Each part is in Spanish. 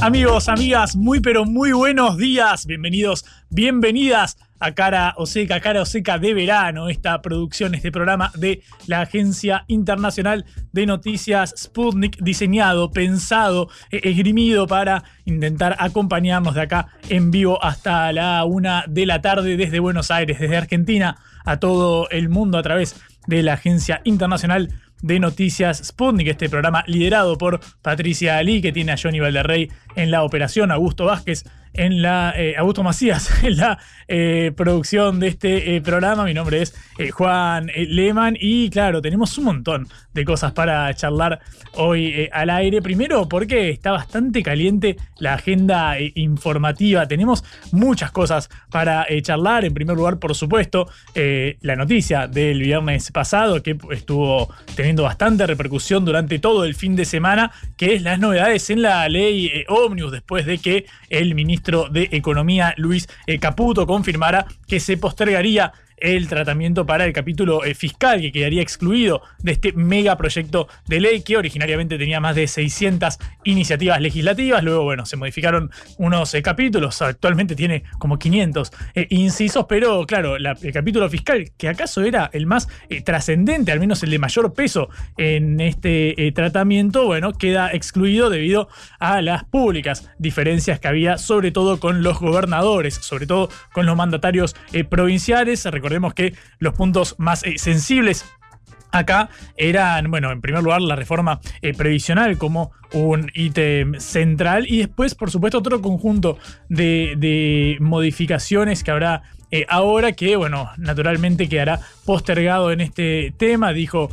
Amigos, amigas, muy pero muy buenos días. Bienvenidos, bienvenidas a Cara o Seca, Cara o Seca de verano, esta producción, este programa de la Agencia Internacional de Noticias Sputnik, diseñado, pensado, eh, esgrimido para intentar acompañarnos de acá en vivo hasta la una de la tarde desde Buenos Aires, desde Argentina, a todo el mundo a través de la Agencia Internacional de Noticias Sputnik, este programa liderado por Patricia Ali, que tiene a Johnny Valderrey en la operación, Augusto Vázquez en la eh, Augusto Macías en la eh, producción de este eh, programa. Mi nombre es Juan Lehmann y claro, tenemos un montón de cosas para charlar hoy al aire. Primero porque está bastante caliente la agenda informativa. Tenemos muchas cosas para charlar. En primer lugar, por supuesto, la noticia del viernes pasado que estuvo teniendo bastante repercusión durante todo el fin de semana, que es las novedades en la ley Omnius después de que el ministro de Economía, Luis eh, Caputo, confirmara que se postergaría el tratamiento para el capítulo eh, fiscal que quedaría excluido de este megaproyecto de ley que originariamente tenía más de 600 iniciativas legislativas. Luego, bueno, se modificaron unos eh, capítulos. Actualmente tiene como 500 eh, incisos, pero claro, el capítulo fiscal, que acaso era el más trascendente, al menos el de mayor peso en este tratamiento, bueno, queda excluido debido a las públicas diferencias que había, sobre todo con los gobernadores, sobre todo con los mandatarios provinciales. Que los puntos más eh, sensibles Acá eran, bueno, en primer lugar la reforma eh, previsional como un ítem central y después, por supuesto, otro conjunto de, modificaciones que habrá eh, ahora que, bueno, naturalmente quedará postergado en este tema, dijo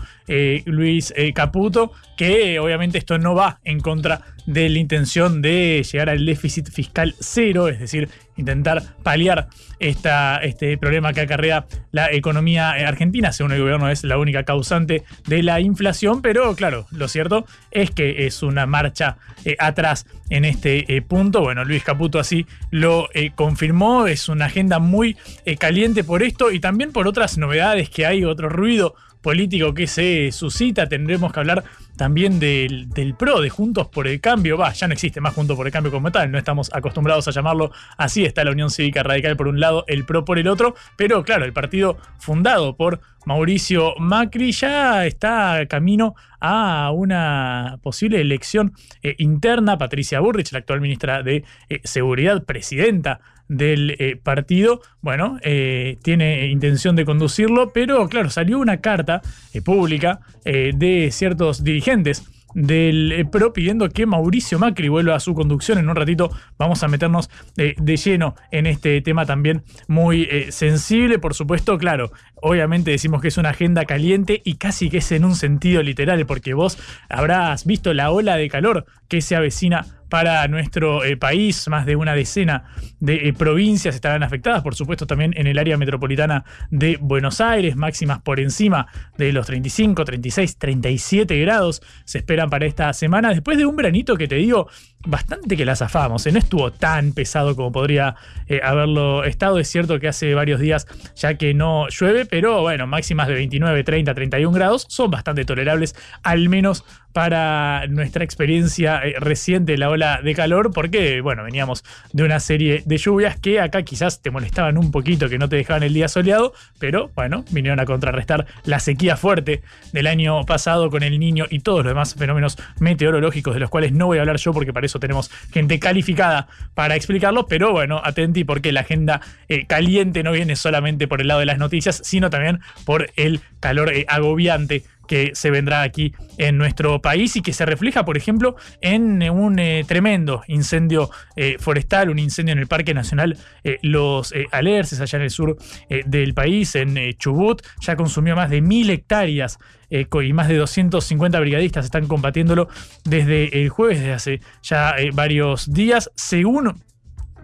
Luis Caputo, que obviamente esto no va en contra de la intención de llegar al déficit fiscal cero, es decir, intentar paliar esta, este problema que acarrea la economía argentina. Según el gobierno es la única causante de la inflación, pero claro, lo cierto es que es una marcha eh, atrás en este eh, punto. Bueno, Luis Caputo así lo eh, confirmó, es una agenda muy caliente por esto y también por otras novedades que hay, otro ruido político que se suscita. Tendremos que hablar también del, PRO, de Juntos por el Cambio. Va, ya no existe más Juntos por el Cambio como tal, no estamos acostumbrados a llamarlo así. Está la Unión Cívica Radical por un lado, el PRO por el otro, pero claro, el partido fundado por Mauricio Macri ya está camino a una posible elección eh, interna. Patricia Burrich, la actual ministra de eh, Seguridad, presidenta del eh, partido, bueno, eh, tiene intención de conducirlo, pero claro, salió una carta eh, pública de ciertos dirigentes del PRO pidiendo que Mauricio Macri vuelva a su conducción. En un ratito vamos a meternos de lleno en este tema también muy sensible. Por supuesto, claro, obviamente decimos que es una agenda caliente y casi que es en un sentido literal, porque vos habrás visto la ola de calor que se avecina para nuestro eh, país. Más de una decena de eh, provincias estarán afectadas, por supuesto también en el área metropolitana de Buenos Aires, máximas por encima de los 35, 36, 37 grados se esperan para esta semana, después de un veranito que te digo bastante que la zafamos, ¿eh? no estuvo tan pesado como podría haberlo estado, es cierto que hace varios días ya que no llueve, pero bueno, máximas de 29, 30, 31 grados son bastante tolerables, al menos para nuestra experiencia eh, reciente la ola de calor, porque, bueno, veníamos de una serie de lluvias que acá quizás te molestaban un poquito, que no te dejaban el día soleado, pero bueno, vinieron a contrarrestar la sequía fuerte del año pasado con el niño y todos los demás fenómenos meteorológicos de los cuales no voy a hablar yo porque para tenemos gente calificada para explicarlo, pero bueno, atenti porque la agenda eh, caliente no viene solamente por el lado de las noticias, sino también por el calor eh, agobiante que se vendrá aquí en nuestro país y que se refleja, por ejemplo, en eh, un eh, tremendo incendio eh, forestal, un incendio en el Parque Nacional Los Alerces, allá en el sur del país, en Chubut. Ya consumió más de mil hectáreas y más de 250 brigadistas están combatiéndolo desde el jueves, desde hace ya varios días, según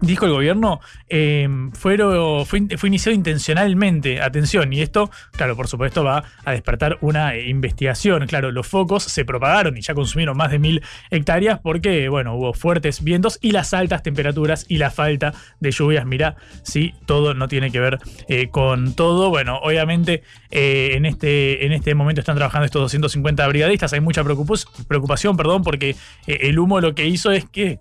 dijo el gobierno, eh, fue, fue, iniciado intencionalmente. Atención, y esto, claro, por supuesto, va a despertar una investigación. Claro, los focos se propagaron y ya consumieron más de mil hectáreas porque, bueno, hubo fuertes vientos y las altas temperaturas y la falta de lluvias. Mirá, sí, todo no tiene que ver eh, con todo. Bueno, obviamente eh, en, este, en este momento están trabajando estos 250 brigadistas. Hay mucha preocupación, perdón, porque el humo lo que hizo es que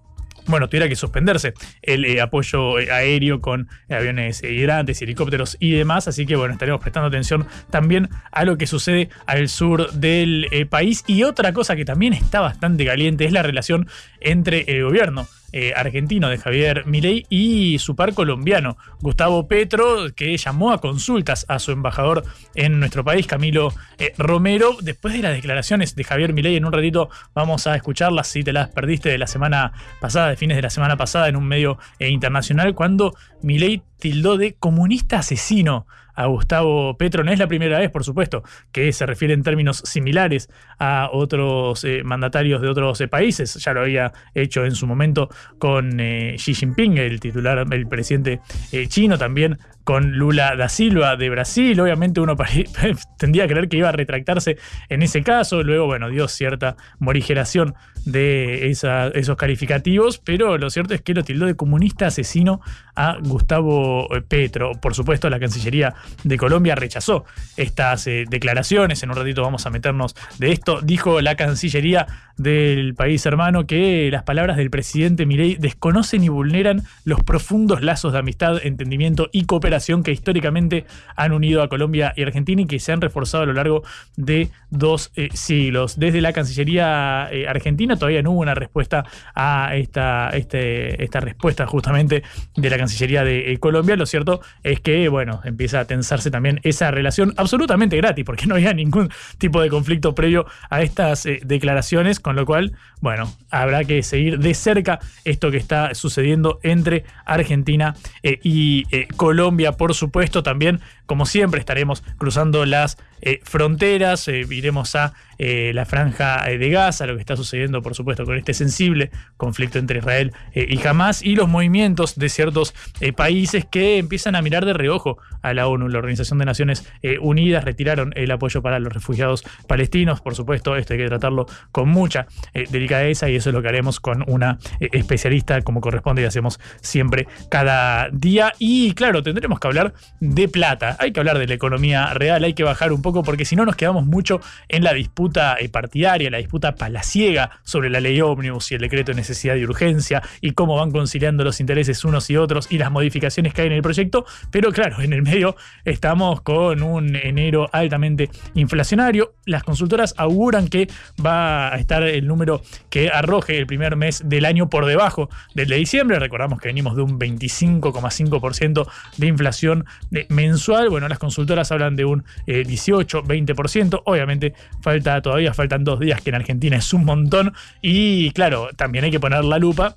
bueno, tuviera que suspenderse el eh, apoyo eh, aéreo con eh, aviones hidrantes, helicópteros y demás. Así que bueno, estaremos prestando atención también a lo que sucede al sur del país. Y otra cosa que también está bastante caliente es la relación entre el gobierno eh, argentino de Javier Milei y su par colombiano, Gustavo Petro, que llamó a consultas a su embajador en nuestro país, Camilo eh, Romero. Después de las declaraciones de Javier Milei, en un ratito vamos a escucharlas si te las perdiste de la semana pasada, de fines de la semana pasada, en un medio eh, internacional, cuando Milei tildó de comunista asesino a Gustavo Petro. No es la primera vez, por supuesto, que se refiere en términos similares a otros eh, mandatarios de otros eh, países. Ya lo había hecho en su momento con eh, Xi Jinping, el titular, el presidente chino, también con Lula da Silva de Brasil. Obviamente uno tendría que creer que iba a retractarse en ese caso. Luego, bueno, dio cierta morigeración de esos calificativos, pero lo cierto es que lo tildó de comunista asesino a Gustavo Petro. Por supuesto, la Cancillería de Colombia rechazó estas declaraciones. En un ratito vamos a meternos de esto. Dijo la Cancillería del país hermano que las palabras del presidente Milei desconocen y vulneran los profundos lazos de amistad, entendimiento y cooperación que históricamente han unido a Colombia y Argentina y que se han reforzado a lo largo de dos eh, siglos. Desde la Cancillería eh, argentina todavía no hubo una respuesta a esta, este, esta respuesta justamente de la Cancillería de Colombia. Lo cierto es que, bueno, empieza a tensarse también esa relación absolutamente gratis, porque no había ningún tipo de conflicto previo a estas eh, declaraciones, con lo cual, bueno, habrá que seguir de cerca esto que está sucediendo entre Argentina eh, y eh, Colombia, por supuesto, también, como siempre, estaremos cruzando las fronteras, iremos a eh, la franja eh, de Gaza, lo que está sucediendo, por supuesto, con este sensible conflicto entre Israel eh, y Hamas, y los movimientos de ciertos países que empiezan a mirar de reojo a la ONU. La Organización de Naciones Unidas retiraron el apoyo para los refugiados palestinos. Por supuesto, esto hay que tratarlo con mucha delicadeza y eso es lo que haremos con una especialista, como corresponde y hacemos siempre cada día. Y claro, tendremos que hablar de plata, hay que hablar de la economía real, hay que bajar un poco porque si no nos quedamos mucho en la disputa eh, partidaria, la disputa palaciega sobre la ley ómnibus y el decreto de necesidad de urgencia y cómo van conciliando los intereses unos y otros y las modificaciones que hay en el proyecto. Pero claro, en el medio estamos con un enero altamente inflacionario. Las consultoras auguran que va a estar el número que arroje el primer mes del año por debajo del de diciembre. Recordamos que venimos de un 25,5% de inflación mensual. Bueno, las consultoras hablan de un 18, eh, 20%. Obviamente falta todavía faltan dos días, que en Argentina es un montón. Y claro, también hay que poner la lupa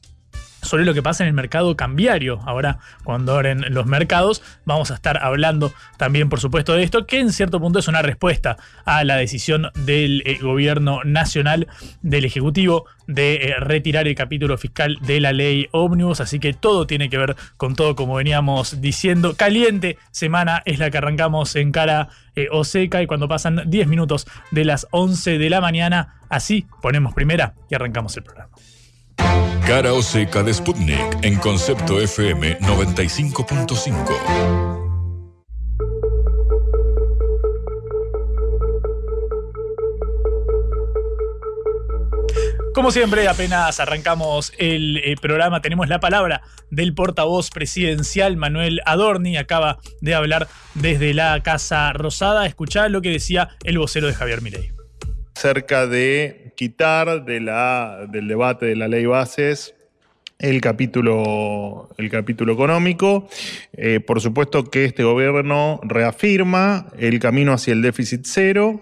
sobre lo que pasa en el mercado cambiario. Ahora, cuando abren los mercados, vamos a estar hablando también, por supuesto, de esto, que en cierto punto es una respuesta a la decisión del eh, gobierno nacional, del Ejecutivo, de eh, retirar el capítulo fiscal de la ley Omnibus. Así que todo tiene que ver con todo, como veníamos diciendo. Caliente semana es la que arrancamos en cara eh, o seca y cuando pasan 10 minutos de las 11 de la mañana, así ponemos primera y arrancamos el programa. Cara o seca de Sputnik en concepto FM 95.5. Como siempre, apenas arrancamos el eh, programa, tenemos la palabra del portavoz presidencial Manuel Adorni. Acaba de hablar desde la Casa Rosada. Escuchá lo que decía el vocero de Javier Milei. Cerca de quitar del debate de la ley bases el capítulo, el capítulo económico. Eh, por supuesto que este gobierno reafirma el camino hacia el déficit cero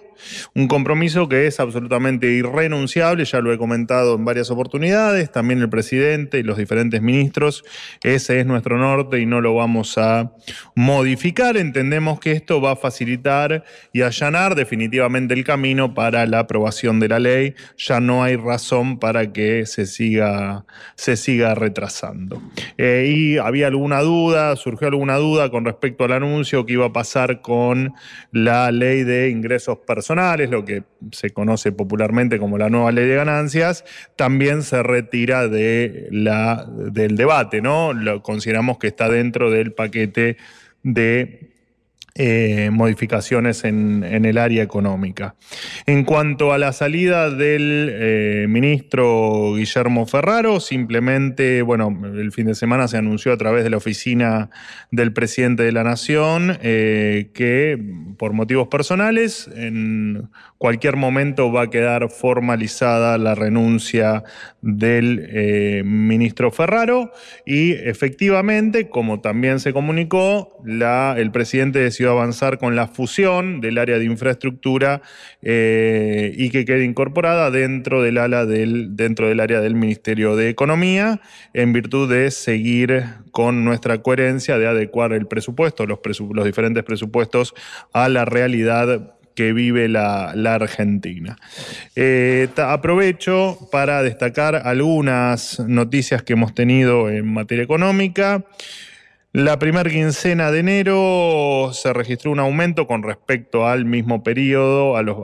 un compromiso que es absolutamente irrenunciable, ya lo he comentado en varias oportunidades, también el presidente y los diferentes ministros, ese es nuestro norte y no lo vamos a modificar. Entendemos que esto va a facilitar y allanar definitivamente el camino para la aprobación de la ley, ya no hay razón para que se siga, se siga retrasando. Eh, y había alguna duda, surgió alguna duda con respecto al anuncio que iba a pasar con la ley de ingresos personales lo que se conoce popularmente como la nueva ley de ganancias, también se retira de la, del debate, ¿no? Consideramos que está dentro del paquete de eh, modificaciones en, el área económica. En cuanto a la salida del eh, ministro Guillermo Ferraro, simplemente, bueno, el fin de semana se anunció a través de la oficina del presidente de la Nación eh, que por motivos personales en cualquier momento va a quedar formalizada la renuncia del ministro Ferraro. Y efectivamente, como también se comunicó, el presidente decidió avanzar con la fusión del área de infraestructura eh, y que quede incorporada dentro del, ala dentro del área del Ministerio de Economía, en virtud de seguir con nuestra coherencia de adecuar el presupuesto, los, los diferentes presupuestos a la realidad que vive la, Argentina. Eh, aprovecho para destacar algunas noticias que hemos tenido en materia económica. La primera quincena de enero se registró un aumento con respecto al mismo periodo, a los,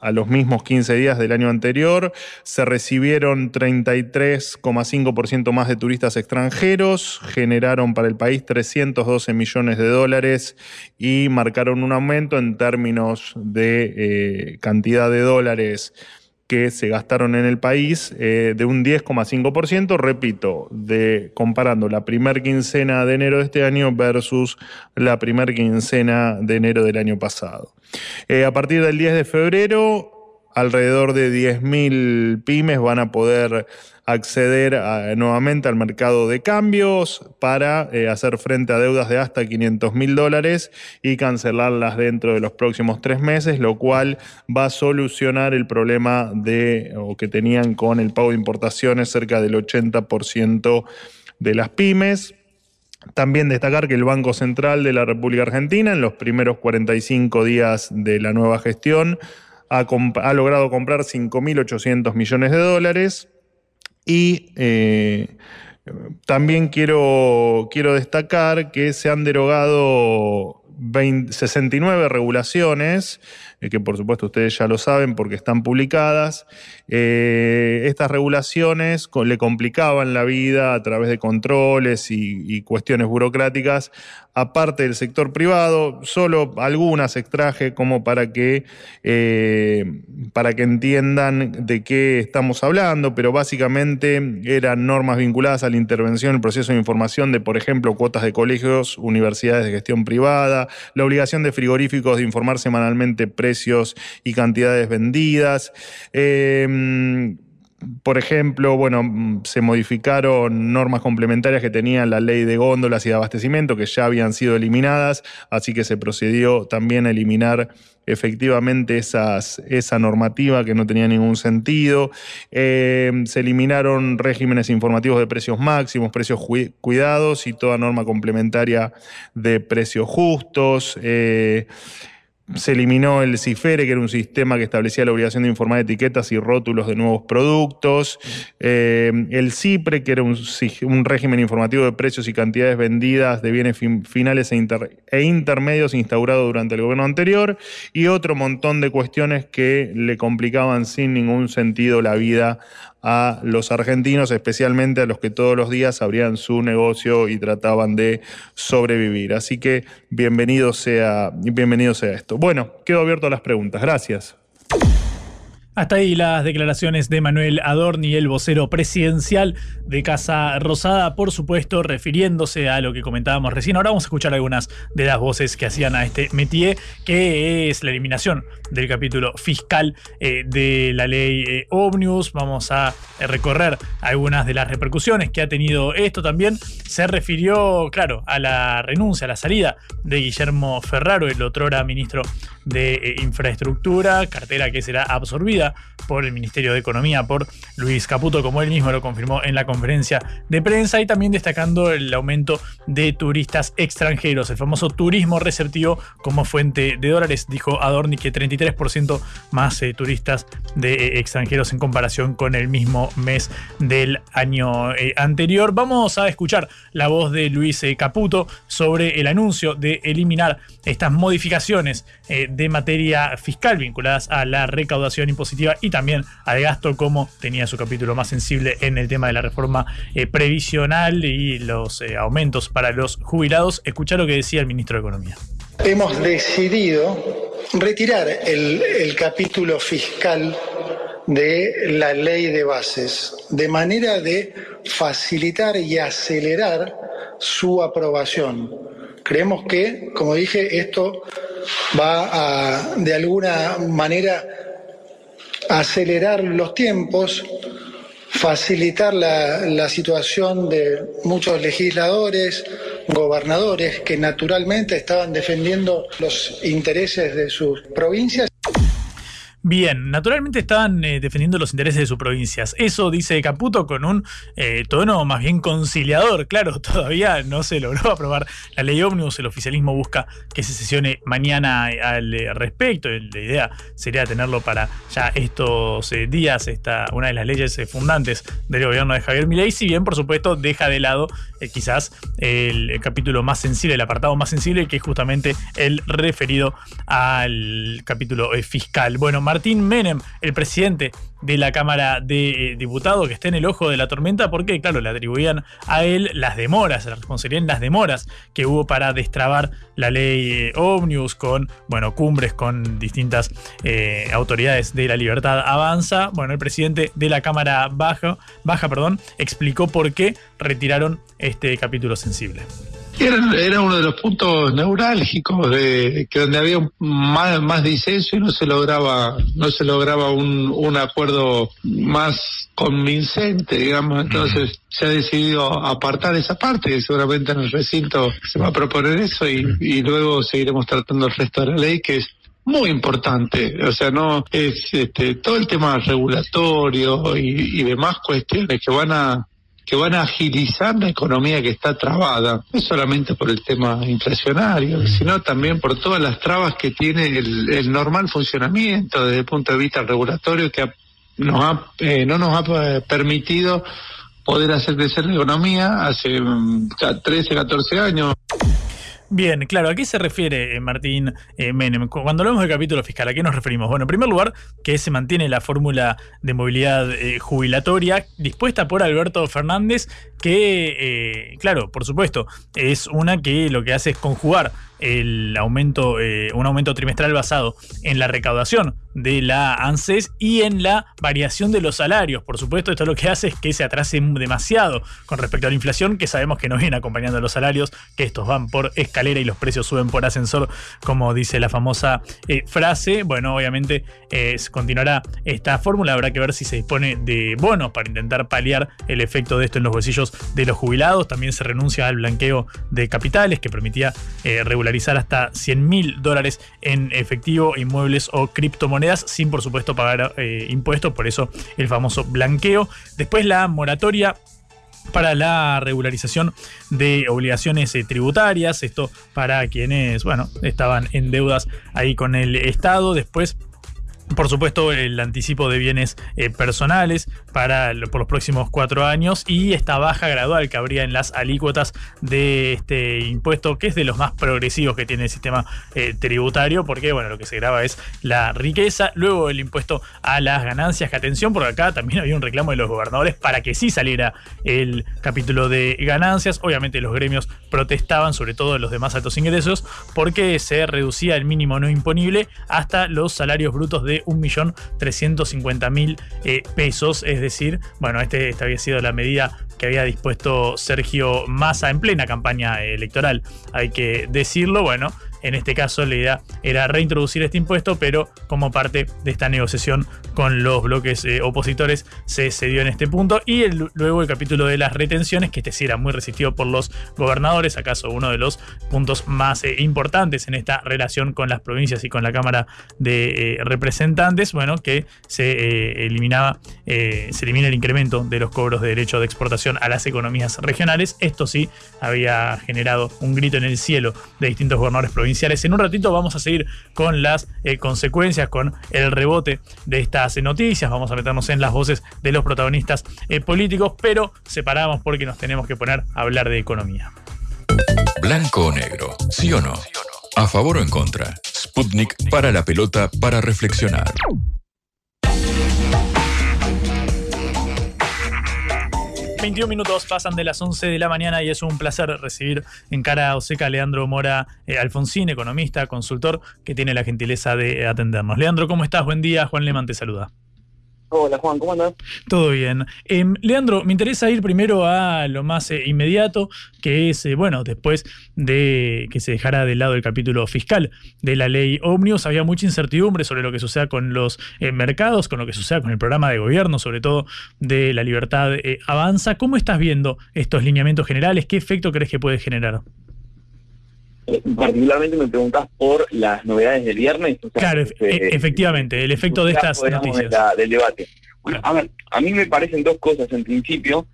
a los mismos 15 días del año anterior. Se recibieron 33,5% más de turistas extranjeros, generaron para el país 312 millones de dólares y marcaron un aumento en términos de eh, cantidad de dólares que se gastaron en el país eh, de un 10,5%, repito, comparando la primera quincena de enero de este año versus la primera quincena de enero del año pasado. Eh, a partir del 10 de febrero, alrededor de 10.000 pymes van a poder acceder nuevamente al mercado de cambios para eh, hacer frente a deudas de hasta 500 mil dólares y cancelarlas dentro de los próximos tres meses, lo cual va a solucionar el problema de, que tenían con el pago de importaciones cerca del 80% de las pymes. También destacar que el Banco Central de la República Argentina en los primeros 45 días de la nueva gestión ha, logrado comprar 5.800 millones de dólares y eh, también quiero, quiero destacar que se han derogado 69 regulaciones, eh, que por supuesto ustedes ya lo saben porque están publicadas. Eh, estas regulaciones le complicaban la vida a través de controles y, cuestiones burocráticas, aparte del sector privado, solo algunas extraje como para que, eh, para que entiendan de qué estamos hablando, pero básicamente eran normas vinculadas a la intervención en el proceso de información de, por ejemplo, cuotas de colegios, universidades de gestión privada, la obligación de frigoríficos de informar semanalmente precios y cantidades vendidas. Em, por ejemplo, bueno, se modificaron normas complementarias que tenía la ley de góndolas y de abastecimiento que ya habían sido eliminadas, así que se procedió también a eliminar efectivamente esas, esa normativa que no tenía ningún sentido. Em, se eliminaron regímenes informativos de precios máximos, precios cuidados y toda norma complementaria de precios justos. Eh, se eliminó el CIFERE, que era un sistema que establecía la obligación de informar etiquetas y rótulos de nuevos productos. Eh, el CIPRE, que era un, régimen informativo de precios y cantidades vendidas de bienes finales e, e, intermedios instaurado durante el gobierno anterior. Y otro montón de cuestiones que le complicaban sin ningún sentido la vida a los argentinos, especialmente a los que todos los días abrían su negocio y trataban de sobrevivir. Así que bienvenido sea, bienvenido sea esto. Bueno, quedo abierto a las preguntas. Gracias. Hasta ahí las declaraciones de Manuel Adorni, el vocero presidencial de Casa Rosada, por supuesto, refiriéndose a lo que comentábamos recién. Ahora vamos a escuchar algunas de las voces que hacían a este métier, que es la eliminación del capítulo fiscal eh, de la ley eh, Omnius. Vamos a eh, recorrer algunas de las repercusiones que ha tenido esto. También se refirió, claro, a la renuncia, a la salida de Guillermo Ferraro, el otrora ministro de Infraestructura, cartera que será absorbida por el Ministerio de Economía, por Luis Caputo, como él mismo lo confirmó en la conferencia de prensa, y también destacando el aumento de turistas extranjeros, el famoso turismo receptivo como fuente de dólares, dijo Adorni que 33% más eh, turistas de eh, extranjeros en comparación con el mismo mes del año eh, anterior. Vamos a escuchar la voz de Luis Caputo sobre el anuncio de eliminar estas modificaciones de materia fiscal vinculadas a la recaudación impositiva y también al gasto, como tenía su capítulo más sensible en el tema de la reforma eh, previsional y los eh, aumentos para los jubilados. Escuchar lo que decía el ministro de Economía. Hemos decidido retirar el capítulo fiscal de la ley de bases, de manera de facilitar y acelerar su aprobación. Creemos que, como dije, esto va a, de alguna manera, acelerar los tiempos, facilitar la, la, situación de muchos legisladores, gobernadores que naturalmente estaban defendiendo los intereses de sus provincias. Bien, naturalmente estaban eh, defendiendo los intereses de sus provincias. Eso dice Caputo con un eh, tono más bien conciliador. Claro, todavía no se logró aprobar la ley ómnibus. El oficialismo busca que se sesione mañana al eh, respecto. La idea sería tenerlo para ya estos días, esta, una de las leyes fundantes del gobierno de Javier Milei. Si bien, por supuesto, deja de lado quizás el, capítulo más sensible, el apartado más sensible, que es justamente el referido al capítulo fiscal. Bueno, Martín Menem, el presidente de la Cámara de eh, Diputados, que está en el ojo de la tormenta, porque, claro, le atribuían a él las demoras, la responsabilidad en las demoras que hubo para destrabar la ley eh, Omnius con, bueno, cumbres con distintas eh, autoridades de la libertad avanza. Bueno, el presidente de la Cámara Baja, Baja perdón, explicó por qué retiraron este capítulo sensible. Era, era, uno de los puntos neurálgicos de que donde había más, más disenso y no se lograba no se lograba un, un acuerdo más convincente digamos. Entonces se ha decidido apartar esa parte que seguramente en el recinto se va a proponer eso y, y luego seguiremos tratando el resto de la ley que es muy importante, o sea, no es este, todo el tema regulatorio y, y demás cuestiones que van a que van a agilizar la economía que está trabada, no solamente por el tema inflacionario, sino también por todas las trabas que tiene el, el normal funcionamiento desde el punto de vista regulatorio que nos ha, eh, no nos ha permitido poder hacer crecer la economía hace 13, 14 años. Bien, claro, ¿a qué se refiere eh, Martín eh, Menem? Cuando hablamos del capítulo fiscal, ¿a qué nos referimos? Bueno, en primer lugar, que se mantiene la fórmula de movilidad eh, jubilatoria dispuesta por Alberto Fernández, que, eh, claro, por supuesto, es una que lo que hace es conjugar el aumento, eh, un aumento trimestral basado en la recaudación de la ANSES y en la variación de los salarios. Por supuesto, esto lo que hace es que se atrase demasiado con respecto a la inflación, que sabemos que no viene acompañando los salarios, que estos van por escalera y los precios suben por ascensor, como dice la famosa eh, frase. Bueno, obviamente eh, continuará esta fórmula, habrá que ver si se dispone de bonos para intentar paliar el efecto de esto en los bolsillos de los jubilados. También se renuncia al blanqueo de capitales, que permitía eh, regularizar hasta 100 mil dólares en efectivo, inmuebles o criptomonedas, sin por supuesto pagar eh, impuestos, por eso el famoso blanqueo. Después la moratoria para la regularización de obligaciones eh, tributarias, esto para quienes, bueno, estaban en deudas ahí con el Estado, después por supuesto, el anticipo de bienes eh, personales para por los próximos cuatro años y esta baja gradual que habría en las alícuotas de este impuesto, que es de los más progresivos que tiene el sistema eh, tributario, porque bueno, lo que se graba es la riqueza, luego el impuesto a las ganancias, que atención, porque acá también había un reclamo de los gobernadores para que sí saliera el capítulo de ganancias. Obviamente los gremios protestaban, sobre todo los de más altos ingresos, porque se reducía el mínimo no imponible hasta los salarios brutos de 1.350.000 eh, pesos, es decir, bueno, este, esta había sido la medida que había dispuesto Sergio Massa en plena campaña electoral, hay que decirlo, bueno, en este caso, la idea era reintroducir este impuesto, pero como parte de esta negociación con los bloques eh, opositores se cedió en este punto. Y luego el capítulo de las retenciones, que este sí era muy resistido por los gobernadores, acaso uno de los puntos más eh, importantes en esta relación con las provincias y con la Cámara de eh, Representantes, bueno, que se eliminaba, se elimina el incremento de los cobros de derecho de exportación a las economías regionales. Esto sí había generado un grito en el cielo de distintos gobernadores provinciales en un ratito vamos a seguir con las eh, consecuencias, con el rebote de estas noticias. Vamos a meternos en las voces de los protagonistas eh, políticos, pero separamos porque nos tenemos que poner a hablar de economía. Blanco o negro, sí o no. A favor o en contra. Sputnik para la pelota para reflexionar. 21 minutos pasan de las 11 de la mañana y es un placer recibir en cara Oseca a Leandro Mora eh, Alfonsín, economista, consultor, que tiene la gentileza de atendernos. Leandro, ¿cómo estás? Buen día. Juan Leman te saluda. Hola Juan, ¿cómo andas? Todo bien. Em, Leandro, me interesa ir primero a lo más eh, inmediato, que es, eh, bueno, después de que se dejara de lado el capítulo fiscal de la ley Omnius, había mucha incertidumbre sobre lo que suceda con los eh, mercados, con lo que suceda con el programa de gobierno, sobre todo de la libertad avanza. ¿Cómo estás viendo estos lineamientos generales? ¿Qué efecto crees que puede generar? Particularmente me preguntás por las novedades del viernes. claro, este, efectivamente, el efecto de estas noticias. del debate. Bueno, a ver, a mí me parecen dos cosas en principio.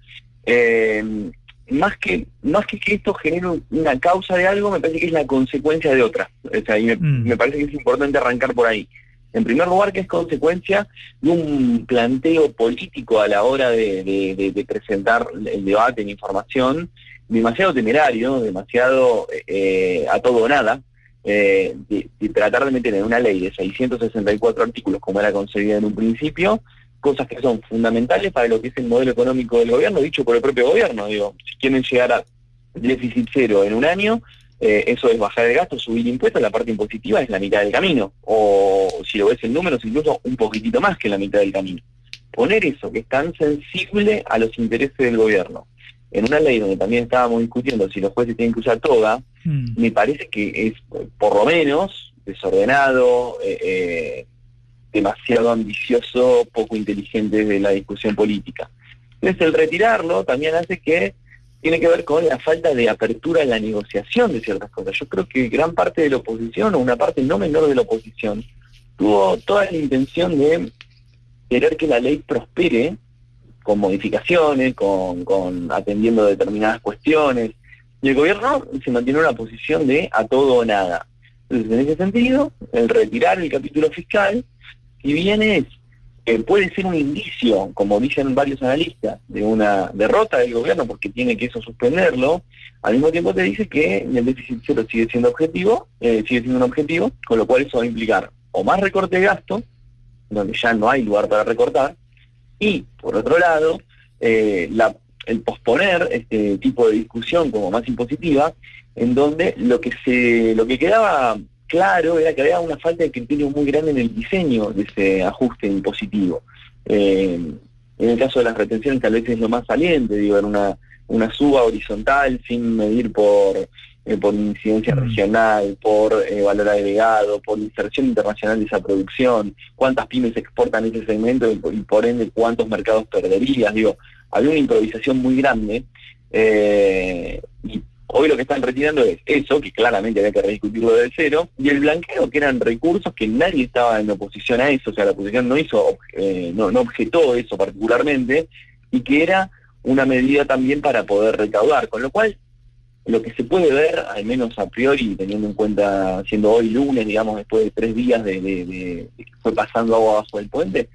Eh, más que más que que esto genere una causa de algo, me parece que es la consecuencia de otra. O sea, y me, mm. me parece que es importante arrancar por ahí. En primer lugar, que es consecuencia de un planteo político a la hora de, de presentar el debate, la información, demasiado temerario, demasiado eh, a todo o nada, eh, tratar de meter en una ley de 664 artículos como era concebida en un principio, cosas que son fundamentales para lo que es el modelo económico del gobierno, dicho por el propio gobierno. Digo, si quieren llegar a déficit cero en un año, eh, eso es bajar el gasto, subir impuestos, la parte impositiva es la mitad del camino. O si lo ves en números, incluso un poquitito más que la mitad del camino. Poner eso, que es tan sensible a los intereses del gobierno, en una ley donde también estábamos discutiendo si los jueces tienen que usar toga, mm. me parece que es por lo menos desordenado, eh, eh, demasiado ambicioso, poco inteligente de la discusión política. Entonces el retirarlo también hace que tiene que ver con la falta de apertura en la negociación de ciertas cosas. Yo creo que gran parte de la oposición, o una parte no menor de la oposición, tuvo toda la intención de querer que la ley prospere con modificaciones, con, con atendiendo determinadas cuestiones. Y el gobierno se mantiene en una posición de a todo o nada. Entonces, en ese sentido, el retirar el capítulo fiscal, si bien es, eh, puede ser un indicio, como dicen varios analistas, de una derrota del gobierno porque tiene que eso suspenderlo, al mismo tiempo te dice que el déficit cero sigue siendo objetivo, eh, sigue siendo un objetivo, con lo cual eso va a implicar o más recorte de gasto, donde ya no hay lugar para recortar, y, por otro lado, eh, el posponer este tipo de discusión como más impositiva, en donde lo que se lo que quedaba claro era que había una falta de criterio muy grande en el diseño de ese ajuste impositivo. Eh, en el caso de las retenciones tal vez es lo más saliente, digo, en una, una suba horizontal sin medir por eh, por incidencia regional, por eh, valor agregado, por inserción internacional de esa producción, cuántas pymes exportan ese segmento y, por ende cuántos mercados perderías. Digo, había una improvisación muy grande eh, y hoy lo que están retirando es eso, que claramente había que rediscutirlo de cero, y el blanqueo, que eran recursos que nadie estaba en oposición a eso, o sea, la oposición no hizo, no, no objetó eso particularmente, y que era una medida también para poder recaudar, con lo cual lo que se puede ver, al menos a priori, teniendo en cuenta, siendo hoy lunes, digamos, después de tres días de, que fue pasando agua bajo el puente,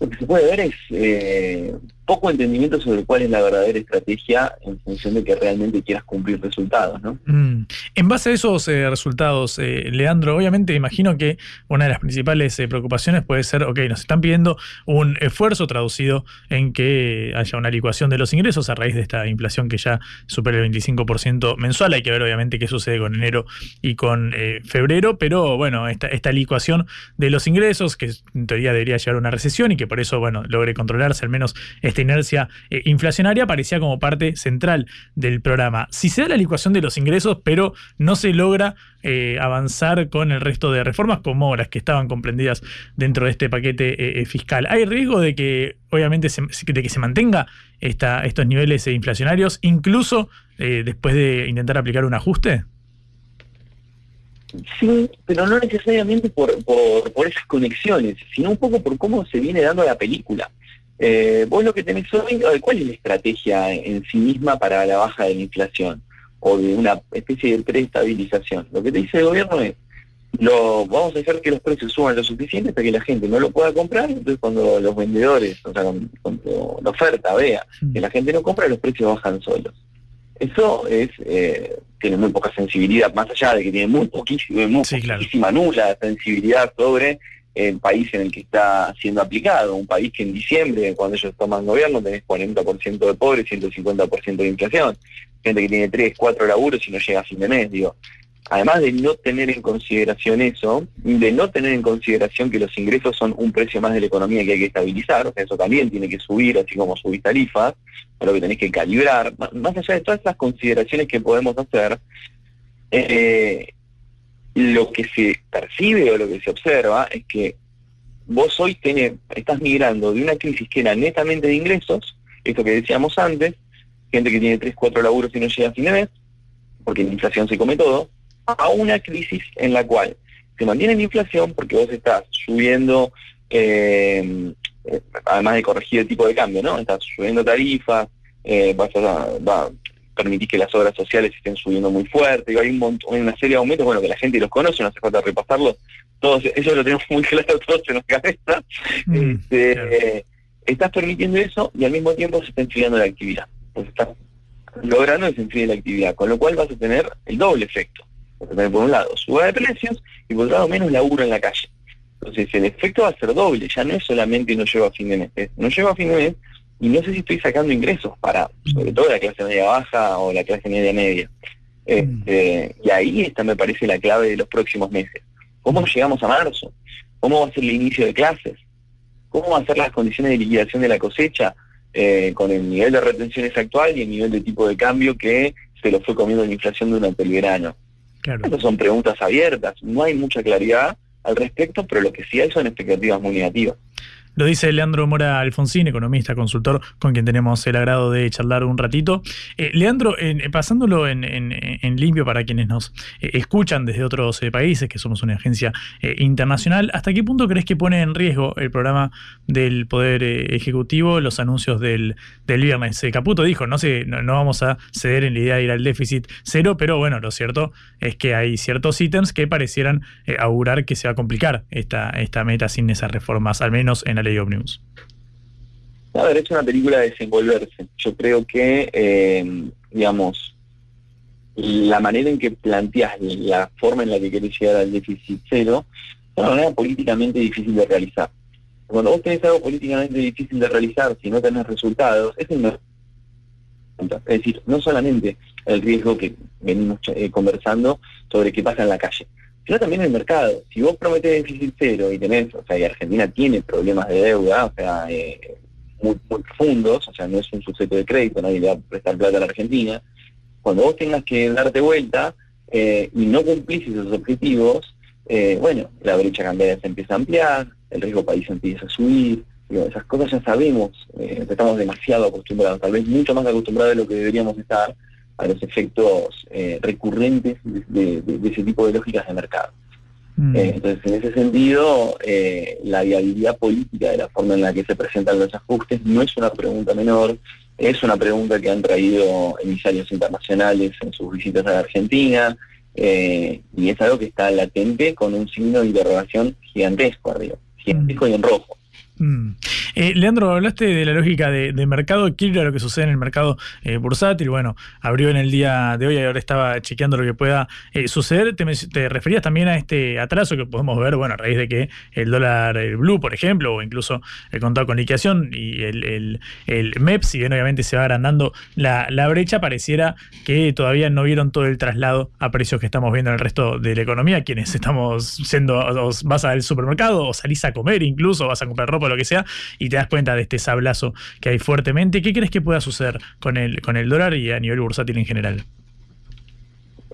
lo que se puede ver es eh, poco entendimiento sobre cuál es la verdadera estrategia en función de que realmente quieras cumplir resultados, ¿no? Mm. En base a esos eh, resultados, eh, Leandro, obviamente imagino que una de las principales eh, preocupaciones puede ser, ok, nos están pidiendo un esfuerzo traducido en que haya una licuación de los ingresos a raíz de esta inflación que ya supera el 25% mensual. Hay que ver obviamente qué sucede con enero y con febrero, pero bueno, esta, esta licuación de los ingresos, que en teoría debería llevar a una recesión y que por eso, bueno, logre controlarse al menos esta inercia eh, inflacionaria, parecía como parte central del programa. Si se da la licuación de los ingresos, pero no se logra eh, avanzar con el resto de reformas como las que estaban comprendidas dentro de este paquete eh, fiscal. ¿Hay riesgo de que, obviamente, se, de que se mantenga esta, estos niveles inflacionarios, incluso después de intentar aplicar un ajuste? Sí, pero no necesariamente por, por, esas conexiones, sino un poco por cómo se viene dando la película. Eh, vos lo que tenés hoy, ¿cuál es la estrategia en sí misma para la baja de la inflación? O de una especie de preestabilización. Lo que te dice el gobierno es, lo, vamos a hacer que los precios suban lo suficiente para que la gente no lo pueda comprar, entonces cuando los vendedores, o sea, cuando, la oferta vea que la gente no compra, los precios bajan solos. Eso es eh, tiene muy poca sensibilidad, más allá de que tiene muy poquísima, muy poquísima nula sensibilidad sobre el país en el que está siendo aplicado. Un país que en diciembre, cuando ellos toman gobierno, tenés 40% de pobres, 150% de inflación. Gente que tiene 3, 4 laburos y no llega a fin de mes, digo además de no tener en consideración eso, de no tener en consideración que los ingresos son un precio más de la economía que hay que estabilizar, o sea, eso también tiene que subir, así como subir tarifas, pero que tenés que calibrar, más allá de todas esas consideraciones que podemos hacer, eh, lo que se percibe o lo que se observa es que vos hoy tenés, estás migrando de una crisis que era netamente de ingresos, esto que decíamos antes, gente que tiene 3, 4 laburos y no llega a fin de mes, porque la inflación se come todo, a una crisis en la cual se mantiene la inflación porque vos estás subiendo, eh, además de corregir el tipo de cambio, ¿no? Estás subiendo tarifas, eh, vas a, va a permitir que las obras sociales estén subiendo muy fuerte, y hay un montón, una serie de aumentos, bueno, que la gente los conoce, no hace falta repasarlos, todos, eso lo tenemos muy claro todos en nuestra cabeza. Mm, este, estás permitiendo eso y al mismo tiempo se está enfriando la actividad. Pues estás logrando que se enfríe la actividad, con lo cual vas a tener el doble efecto por un lado suba de precios y por otro lado menos laburo en la calle. Entonces el efecto va a ser doble, ya no es solamente no llevo a fin de mes, no llevo a fin de mes y no sé si estoy sacando ingresos para, sobre todo la clase media baja o la clase media media. Este, y ahí está, me parece, la clave de los próximos meses. ¿Cómo llegamos a marzo? ¿Cómo va a ser el inicio de clases? ¿Cómo van a ser las condiciones de liquidación de la cosecha eh, con el nivel de retenciones actual y el nivel de tipo de cambio que se lo fue comiendo la inflación durante el verano? Estas son preguntas abiertas, no hay mucha claridad al respecto, pero lo que sí hay son expectativas muy negativas. Lo dice Leandro Mora Alfonsín, economista, consultor, con quien tenemos el agrado de charlar un ratito. Eh, Leandro, pasándolo en, limpio para quienes nos eh, escuchan desde otros eh, países, que somos una agencia internacional, ¿hasta qué punto crees que pone en riesgo el programa del Poder Ejecutivo los anuncios del, viernes? Caputo dijo, no, sé, no, vamos a ceder en la idea de ir al déficit cero, pero bueno, lo cierto es que hay ciertos ítems que parecieran augurar que se va a complicar esta, esta meta sin esas reformas, al menos en la ley Omnibus? A ver, es una película de desenvolverse. Yo creo que, eh, digamos, la manera en que planteas la forma en la que querés llegar al déficit cero es una manera políticamente difícil de realizar. Cuando vos tenés algo políticamente difícil de realizar, si no tenés resultados, es decir, no solamente el riesgo que venimos eh, conversando sobre qué pasa en la calle, sino también el mercado. Si vos prometés déficit cero y tenés, o sea, y Argentina tiene problemas de deuda, o sea, eh, muy, profundos, o sea, no es un sujeto de crédito, nadie le va a prestar plata a la Argentina, cuando vos tengas que darte vuelta eh, y no cumplís esos objetivos, eh, bueno, la brecha cambiaria se empieza a ampliar, el riesgo país empieza a subir, esas cosas ya sabemos, estamos demasiado acostumbrados, tal vez mucho más acostumbrados de lo que deberíamos estar, a los efectos eh, recurrentes de, ese tipo de lógicas de mercado. Mm. Eh, entonces, en ese sentido, eh, la viabilidad política de la forma en la que se presentan los ajustes no es una pregunta menor, es una pregunta que han traído emisarios internacionales en sus visitas a la Argentina, y es algo que está latente con un signo de interrogación gigantesco arriba, gigantesco y en rojo. Mm. Eh, Leandro, hablaste de la lógica de, mercado. Quiero ir a lo que sucede en el mercado eh, bursátil. Bueno, abrió en el día de hoy y ahora estaba chequeando lo que pueda eh, suceder. Te, referías también a este atraso que podemos ver, bueno, a raíz de que el dólar el blue, por ejemplo, o incluso el contado con liquidación y el, el, MEP, si bien obviamente se va agrandando la, brecha, pareciera que todavía no vieron todo el traslado a precios que estamos viendo en el resto de la economía. Quienes estamos siendo, vas al supermercado o salís a comer incluso, vas a comprar ropa lo que sea, y te das cuenta de este sablazo que hay fuertemente. ¿Qué crees que pueda suceder con el, con el dólar y a nivel bursátil en general?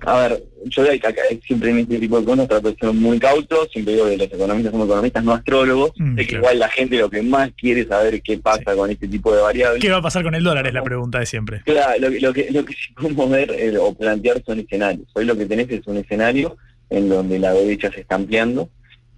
A ver, yo siempre en este tipo de cosas trato de ser muy cauto, siempre digo que los economistas somos economistas, no astrólogos, mm, de que igual la gente lo que más quiere saber qué pasa con este tipo de variables. ¿Qué va a pasar con el dólar? Es la pregunta de siempre. Claro, lo, lo que, lo que sí podemos ver eh, o plantear son escenarios. Hoy lo que tenés es un escenario en donde la derecha se está ampliando,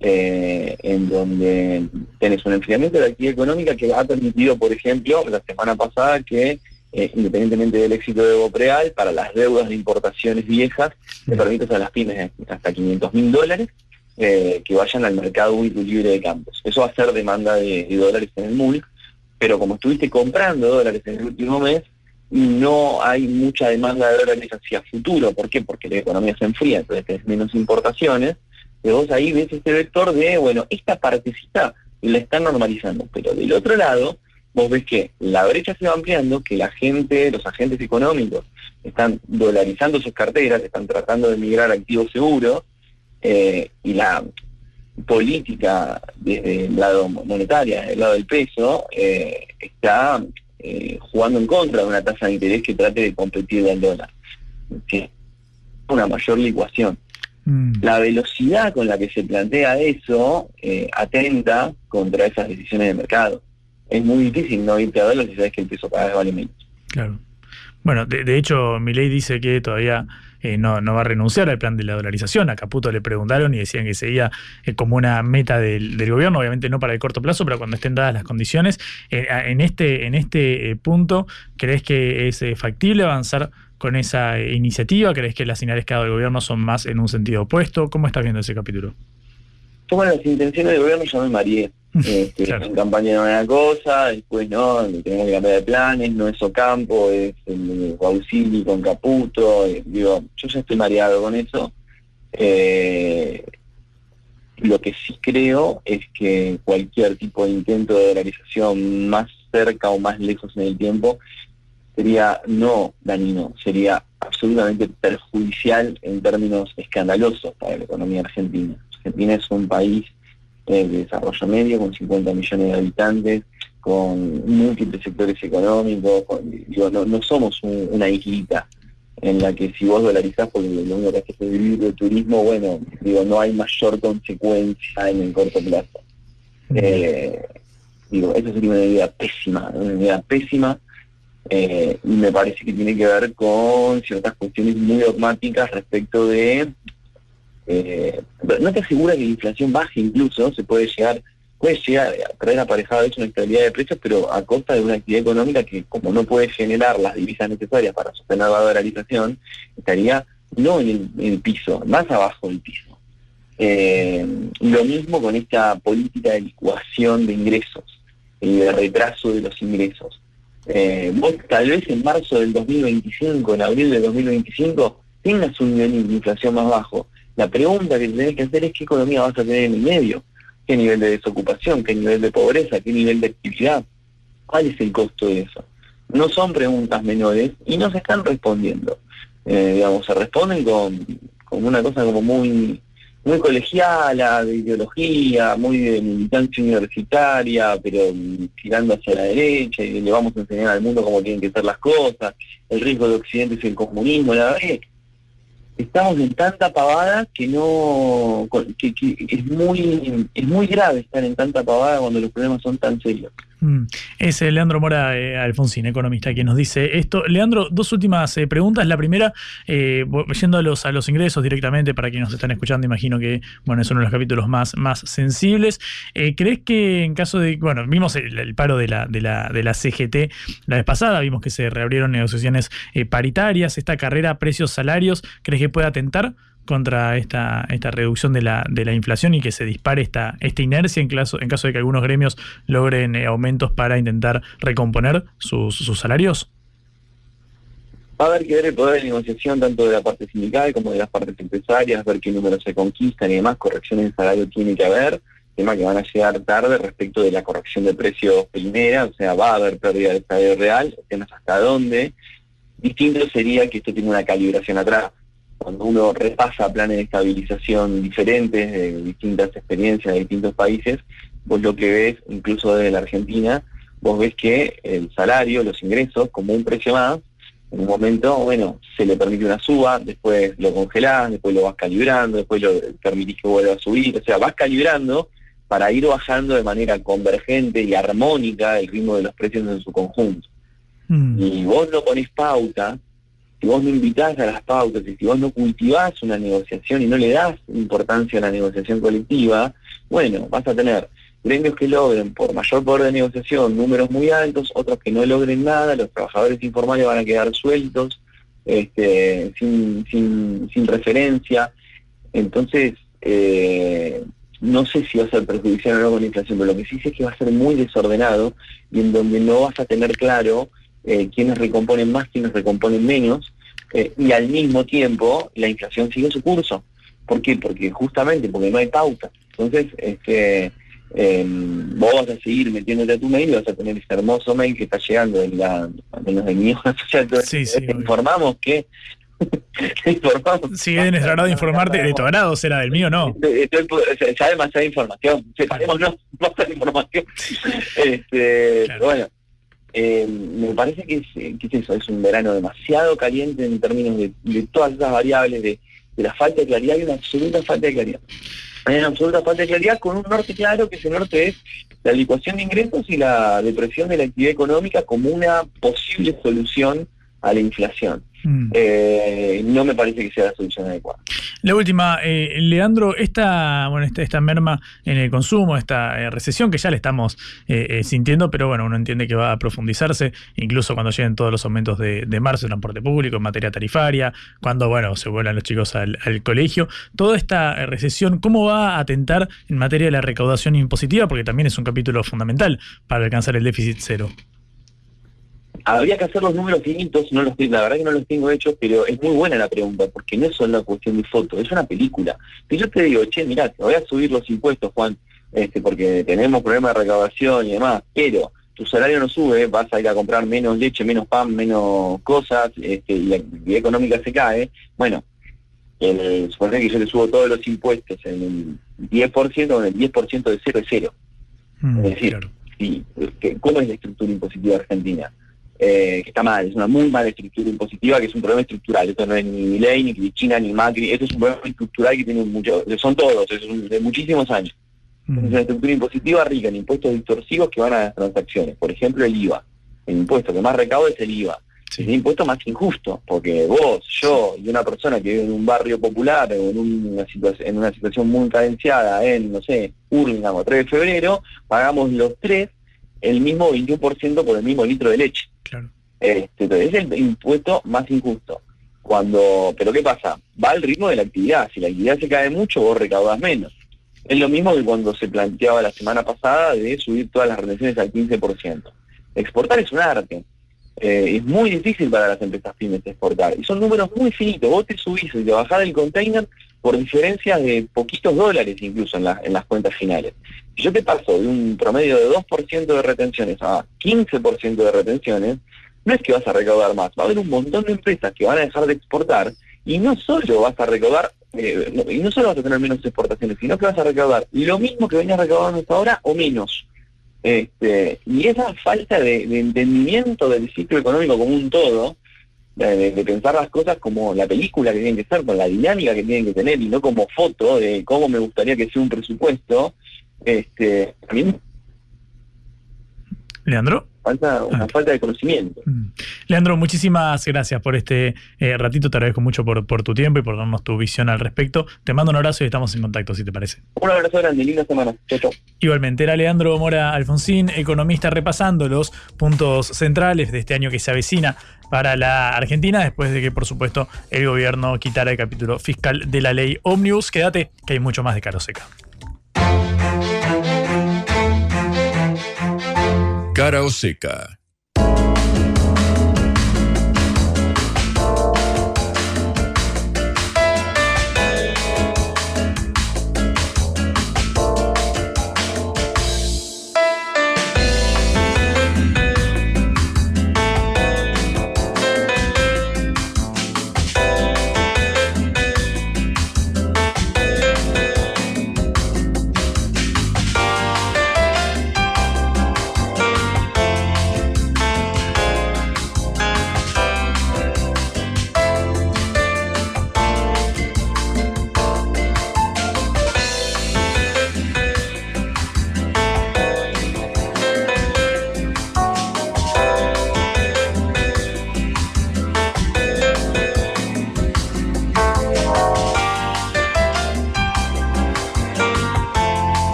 eh, en donde tenés un enfriamiento de la actividad económica que ha permitido, por ejemplo, la semana pasada que, eh, independientemente del éxito de Bopreal, para las deudas de importaciones viejas, le permites a las pymes hasta 500 mil dólares eh, que vayan al mercado libre de campos. Eso va a ser demanda de, dólares en el MULC, pero como estuviste comprando dólares en el último mes, no hay mucha demanda de dólares hacia futuro. ¿Por qué? Porque la economía se enfría, entonces tenés menos importaciones, que vos ahí ves este vector de, bueno, esta partecita la están normalizando, pero del otro lado, vos ves que la brecha se va ampliando, que la gente, los agentes económicos, están dolarizando sus carteras, están tratando de migrar activos seguros, eh, y la política desde el lado monetario, del lado del peso, eh, está eh, jugando en contra de una tasa de interés que trate de competir del dólar. Una mayor licuación. Mm. La velocidad con la que se plantea eso eh, atenta contra esas decisiones de mercado. Es muy difícil no irte a verlo si sabes que el peso cada vez vale menos. Claro. Bueno, de, de hecho, mi ley dice que todavía eh, no, va a renunciar al plan de la dolarización. A Caputo le preguntaron y decían que sería eh, como una meta del, gobierno, obviamente no para el corto plazo, pero cuando estén dadas las condiciones. en este, en este punto, ¿crees que es factible avanzar con esa iniciativa? ¿Crees que las señales que ha dado el gobierno son más en un sentido opuesto? ¿Cómo estás viendo ese capítulo? Toman las intenciones del gobierno, yo me mareé. Este, En campaña no era una cosa, después no, tenemos que cambiar de planes, no es Ocampo, es el Guausili con Caputo, eh, digo, yo ya estoy mareado con eso. Eh, lo que sí creo es que cualquier tipo de intento de dolarización más cerca o más lejos en el tiempo sería no dañino, sería absolutamente perjudicial en términos escandalosos para la economía argentina. Argentina es un país eh, de desarrollo medio con 50 millones de habitantes, con múltiples sectores económicos, digo, no, somos una islita en la que si vos dolarizás porque lo único que haces es vivir de turismo, bueno, digo, no hay mayor consecuencia en el corto plazo. Eh, digo, eso sería una idea pésima, una idea pésima eh, me parece que tiene que ver con ciertas cuestiones muy dogmáticas respecto de... Eh, no te asegura que la inflación baje incluso, se puede llegar puede llegar a traer aparejado eso una estabilidad de precios, pero a costa de una actividad económica que como no puede generar las divisas necesarias para sostener la dolarización, estaría no en el, piso, más abajo del piso. Eh, lo mismo con esta política de licuación de ingresos y de retraso de los ingresos. Eh, vos tal vez en marzo del 2025, en abril del 2025, tengas un nivel de inflación más bajo. La pregunta que tenés que hacer es qué economía vas a tener en el medio, qué nivel de desocupación, qué nivel de pobreza, qué nivel de actividad, cuál es el costo de eso. No son preguntas menores y no se están respondiendo. Eh, digamos, se responden con, con una cosa como muy muy colegiala, de ideología, muy de militancia universitaria, pero tirando hacia la derecha y le vamos a enseñar al mundo cómo tienen que ser las cosas, el riesgo de Occidente es el comunismo, la verdad estamos en tanta pavada que no que, es muy es muy grave estar en tanta pavada cuando los problemas son tan serios. Mm. Es eh, Leandro Mora eh, Alfonsín, economista, quien nos dice esto. Leandro, dos últimas eh, preguntas. La primera, yendo a los, a los ingresos directamente, para quienes nos están escuchando, imagino que bueno, es uno de los capítulos más, más sensibles. ¿Crees que en caso de, bueno, vimos el, paro de la, de, la, de la CGT la vez pasada, vimos que se reabrieron negociaciones paritarias, esta carrera precios-salarios, ¿crees que puede atentar contra esta, esta reducción de la, de la inflación y que se dispare esta, esta inercia en caso, en caso de que algunos gremios logren eh, aumentos para intentar recomponer sus, salarios? Va a haber que ver el poder de negociación tanto de la parte sindical como de las partes empresarias, ver qué números se conquistan y demás, correcciones de salario tiene que haber, tema que van a llegar tarde respecto de la corrección de precios primera, o sea, va a haber pérdida de salario real, temas hasta dónde. Distinto sería que esto tiene una calibración atrás. Cuando uno repasa planes de estabilización diferentes de distintas experiencias de distintos países, vos lo que ves, incluso desde la Argentina, vos ves que el salario, los ingresos, como un precio más, en un momento, bueno, se le permite una suba, después lo congelás, después lo vas calibrando, después lo permitís que vuelva a subir, o sea, vas calibrando para ir bajando de manera convergente y armónica el ritmo de los precios en su conjunto. Y vos no ponés pauta, si vos no invitás a las pautas y si vos no cultivás una negociación y no le das importancia a la negociación colectiva, bueno, vas a tener gremios que logren por mayor poder de negociación números muy altos, otros que no logren nada, los trabajadores informales van a quedar sueltos, este, sin, sin, referencia. Entonces, eh, no sé si va a ser perjudicial o no con la inflación, pero lo que sí sé es que va a ser muy desordenado y en donde no vas a tener claro eh, quiénes recomponen más, quiénes recomponen menos, eh, y al mismo tiempo la inflación sigue su curso. ¿Por qué? Porque justamente porque no hay pauta. Entonces, este, eh, vos vas a seguir metiéndote a tu mail y vas a tener ese hermoso mail que está llegando, de la, al menos del mío, sí, sí, te informamos que te informamos. Sí, es nuestro agrado informarte, de tu agrado será del mío, no. Ya demasiada información, no, más información. Este, Bueno, eh, me parece que es, que es un verano demasiado caliente en términos de, todas esas variables, de, de la falta de claridad, hay una absoluta falta de claridad. Hay una absoluta falta de claridad con un norte claro, que ese norte es la licuación de ingresos y la depresión de la actividad económica como una posible solución a la inflación. Mm. Eh, no me parece que sea la solución adecuada. La última, eh, Leandro, esta, bueno, esta, esta merma en el consumo, esta eh, recesión que ya le estamos eh, sintiendo, pero bueno, uno entiende que va a profundizarse, incluso cuando lleguen todos los aumentos de, de marzo en transporte público, en materia tarifaria, cuando, bueno, se vuelan los chicos al, al colegio. Toda esta recesión, ¿cómo va a atentar en materia de la recaudación impositiva? Porque también es un capítulo fundamental para alcanzar el déficit cero. Habría que hacer los números finitos, no los, la verdad que no los tengo hechos, pero es muy buena la pregunta, porque no es solo una cuestión de foto, es una película. Si yo te digo, che, mirá, te voy a subir los impuestos, Juan, este, porque tenemos problemas de recaudación y demás, pero tu salario no sube, vas a ir a comprar menos leche, menos pan, menos cosas, este, y la actividad económica se cae, bueno, el, suponer que yo te subo todos los impuestos en el 10%, con el 10% de cero es cero. Mm, es decir, sí, que- ¿cómo es la estructura impositiva argentina? Eh, que está mal, es una muy mala estructura impositiva, que es un problema estructural. Esto no es ni Milei, ni Cristina, ni Macri, esto es un problema estructural que tiene mucho, son todos, es un- de muchísimos años. Es una estructura impositiva rica en impuestos distorsivos que van a las transacciones. Por ejemplo, el IVA. El impuesto que más recauda es el IVA. Es el impuesto más injusto, porque vos, yo y una persona que vive en un barrio popular o en una, situación, en una situación muy cadenciada en, no sé, Hurlingham o 3 de febrero, pagamos los tres el mismo 21% por el mismo litro de leche. Claro. Este, es el impuesto más injusto. Cuando, pero ¿qué pasa? Va al ritmo de la actividad. Si la actividad se cae mucho, vos recaudas menos. Es lo mismo que cuando se planteaba la semana pasada de subir todas las retenciones al 15%. Exportar es un arte. Eh, es muy difícil para las empresas pymes exportar. Y son números muy finitos. Vos te subís y te bajás del container por diferencias de poquitos dólares incluso en, la- en las cuentas finales. Si yo te paso de un promedio de 2% de retenciones a 15% de retenciones, no es que vas a recaudar más. Va a haber un montón de empresas que van a dejar de exportar y no solo vas a recaudar, eh, y no solo vas a tener menos exportaciones, sino que vas a recaudar lo mismo que venías recaudando hasta ahora o menos. Este, y esa falta de entendimiento del ciclo económico como un todo, de, pensar las cosas como la película que tienen que ser, con la dinámica que tienen que tener y no como foto de cómo me gustaría que sea un presupuesto, este, mí Leandro. Falta una falta de conocimiento. Leandro, muchísimas gracias por este eh, ratito. Te agradezco mucho por, por tu tiempo y por darnos tu visión al respecto. Te mando un abrazo y estamos en contacto, si te parece. Un abrazo grande, linda semana. Chau, chau. Igualmente, era Leandro Mora Alfonsín, economista, repasando los puntos centrales de este año que se avecina para la Argentina, después de que, por supuesto, el gobierno quitara el capítulo fiscal de la ley Omnibus. Quédate, que hay mucho más de Caro Seca. Cara o seca.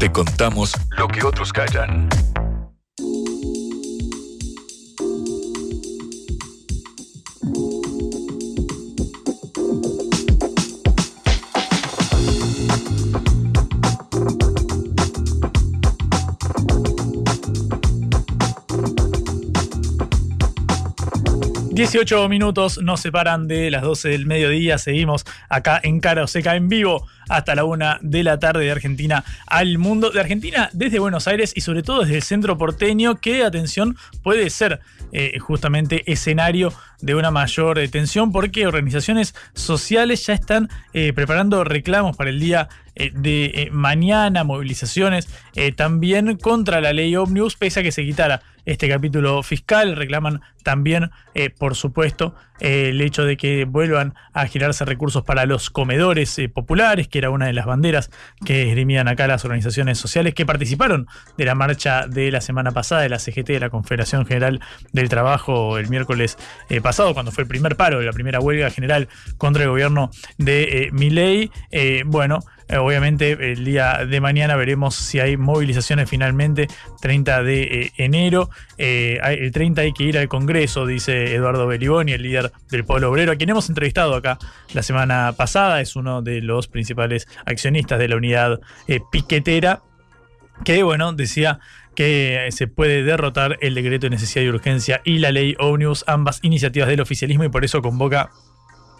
Te contamos lo que otros callan. Dieciocho minutos nos separan de las 12 del mediodía. Seguimos acá en Cara Seca en vivo hasta la una de la tarde de Argentina al mundo. De Argentina desde Buenos Aires y sobre todo desde el centro porteño, que atención puede ser eh, justamente escenario de una mayor eh, tensión porque organizaciones sociales ya están eh, preparando reclamos para el día eh, de eh, mañana, movilizaciones eh, también contra la ley Omnibus, pese a que se quitara este capítulo fiscal. Reclaman también, por supuesto, el hecho de que vuelvan a girarse recursos para los comedores populares, que era una de las banderas que esgrimían acá las organizaciones sociales que participaron de la marcha de la semana pasada de la CGT, de la Confederación General del Trabajo, el miércoles pasado, cuando fue el primer paro, la primera huelga general contra el gobierno de. Eh, bueno, Obviamente el día de mañana veremos si hay movilizaciones finalmente, 30 de eh, enero. Eh, el 30 hay que ir al Congreso, dice Eduardo Beliboni, el líder del Pueblo Obrero, a quien hemos entrevistado acá la semana pasada. Es uno de los principales accionistas de la unidad eh, piquetera, que bueno, decía que se puede derrotar el decreto de necesidad y urgencia y la ley Omnibus, ambas iniciativas del oficialismo, y por eso convoca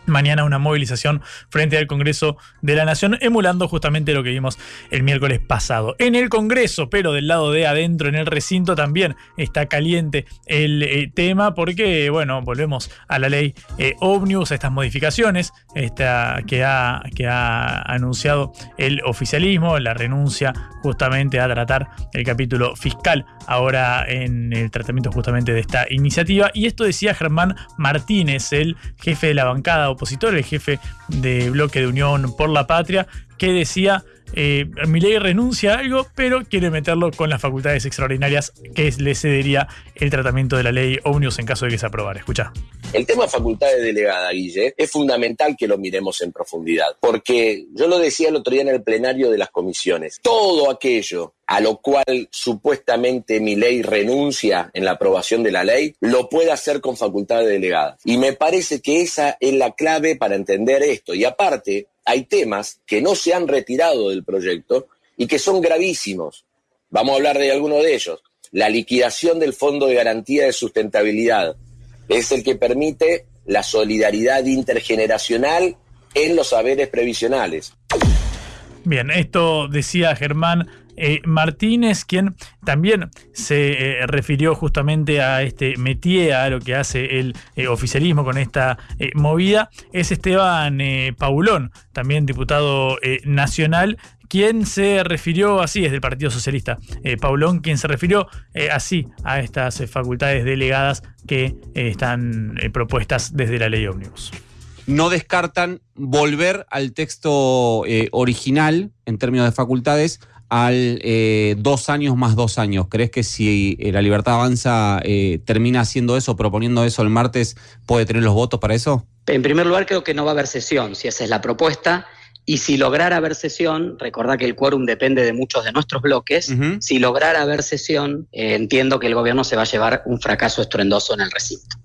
mañana una movilización frente al Congreso de la Nación, emulando justamente lo que vimos el miércoles pasado. En el Congreso, pero del lado de adentro, en el recinto, también está caliente el eh, tema, porque, bueno, volvemos a la ley eh, Omnibus, a estas modificaciones que, ha, que ha anunciado el oficialismo, la renuncia justamente a tratar el capítulo fiscal ahora en el tratamiento justamente de esta iniciativa. Y esto decía Germán Martínez, el jefe de la bancada opositor, el jefe de bloque de Unión por la Patria, que decía eh, ley renuncia a algo, pero quiere meterlo con las facultades extraordinarias que le cedería el tratamiento de la ley Omnibus en caso de que se aprobara. Escucha. El tema facultades delegada, Guille, es fundamental que lo miremos en profundidad, porque yo lo decía el otro día en el plenario de las comisiones, todo aquello a lo cual supuestamente mi ley renuncia en la aprobación de la ley, lo puede hacer con facultades delegadas. Y me parece que esa es la clave para entender esto. Y aparte, hay temas que no se han retirado del proyecto y que son gravísimos. Vamos a hablar de alguno de ellos. La liquidación del Fondo de Garantía de Sustentabilidad es el que permite la solidaridad intergeneracional en los saberes previsionales. Bien, esto decía Germán eh, Martínez, quien también se eh, refirió justamente a este métier, a lo que hace el eh, oficialismo con esta movida, es Esteban Paulón, también diputado nacional, quien se refirió así, es del Partido Socialista, Paulón, quien se refirió así a estas facultades delegadas que están propuestas desde la ley ómnibus. No descartan volver al texto original en términos de facultades al eh, dos años más dos años. ¿Crees que si eh, la libertad avanza eh, termina haciendo eso, proponiendo eso el martes, puede tener los votos para eso? En primer lugar, creo que no va a haber sesión, si esa es la propuesta. Y si lograra haber sesión, recordad que el quórum depende de muchos de nuestros bloques, si lograra haber sesión, entiendo que el gobierno se va a llevar un fracaso estruendoso en el recinto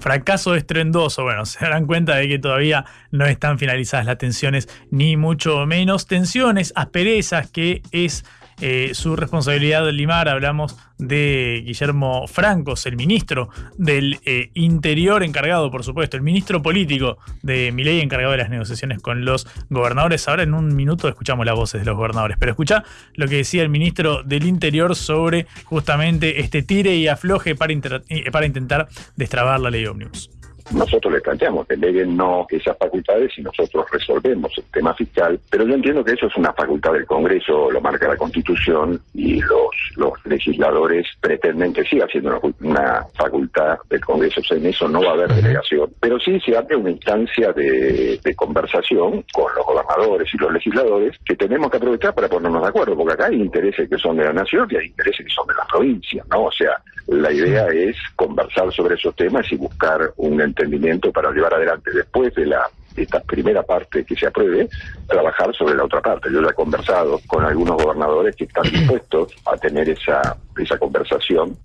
fracaso estruendoso. Bueno, se darán cuenta de que todavía no están finalizadas las tensiones, ni mucho menos tensiones, asperezas, que es eh, su responsabilidad de limar. Hablamos de Guillermo Francos, el ministro del eh, Interior encargado, por supuesto, el ministro político de Miley encargado de las negociaciones con los gobernadores. Ahora en un minuto escuchamos las voces de los gobernadores, pero escucha lo que decía el ministro del Interior sobre justamente este tire y afloje para, eh, intentar destrabar la ley ómnibus nosotros le planteamos, no esas facultades y nosotros resolvemos el tema fiscal, pero yo entiendo que eso es una facultad del Congreso, lo marca la Constitución y los, los legisladores pretenden que siga siendo una, facultad del Congreso, en eso no va a haber delegación, pero sí se abre una instancia de, de conversación con los gobernadores y los legisladores que tenemos que aprovechar para ponernos de acuerdo, porque acá hay intereses que son de la nación y hay intereses que son de la provincia, ¿no? O sea, la idea es conversar sobre esos temas y buscar un entendimiento para llevar adelante después de la esta primera parte que se apruebe, trabajar sobre la otra parte. Yo ya he conversado con algunos gobernadores que están dispuestos a tener esa, esa conversación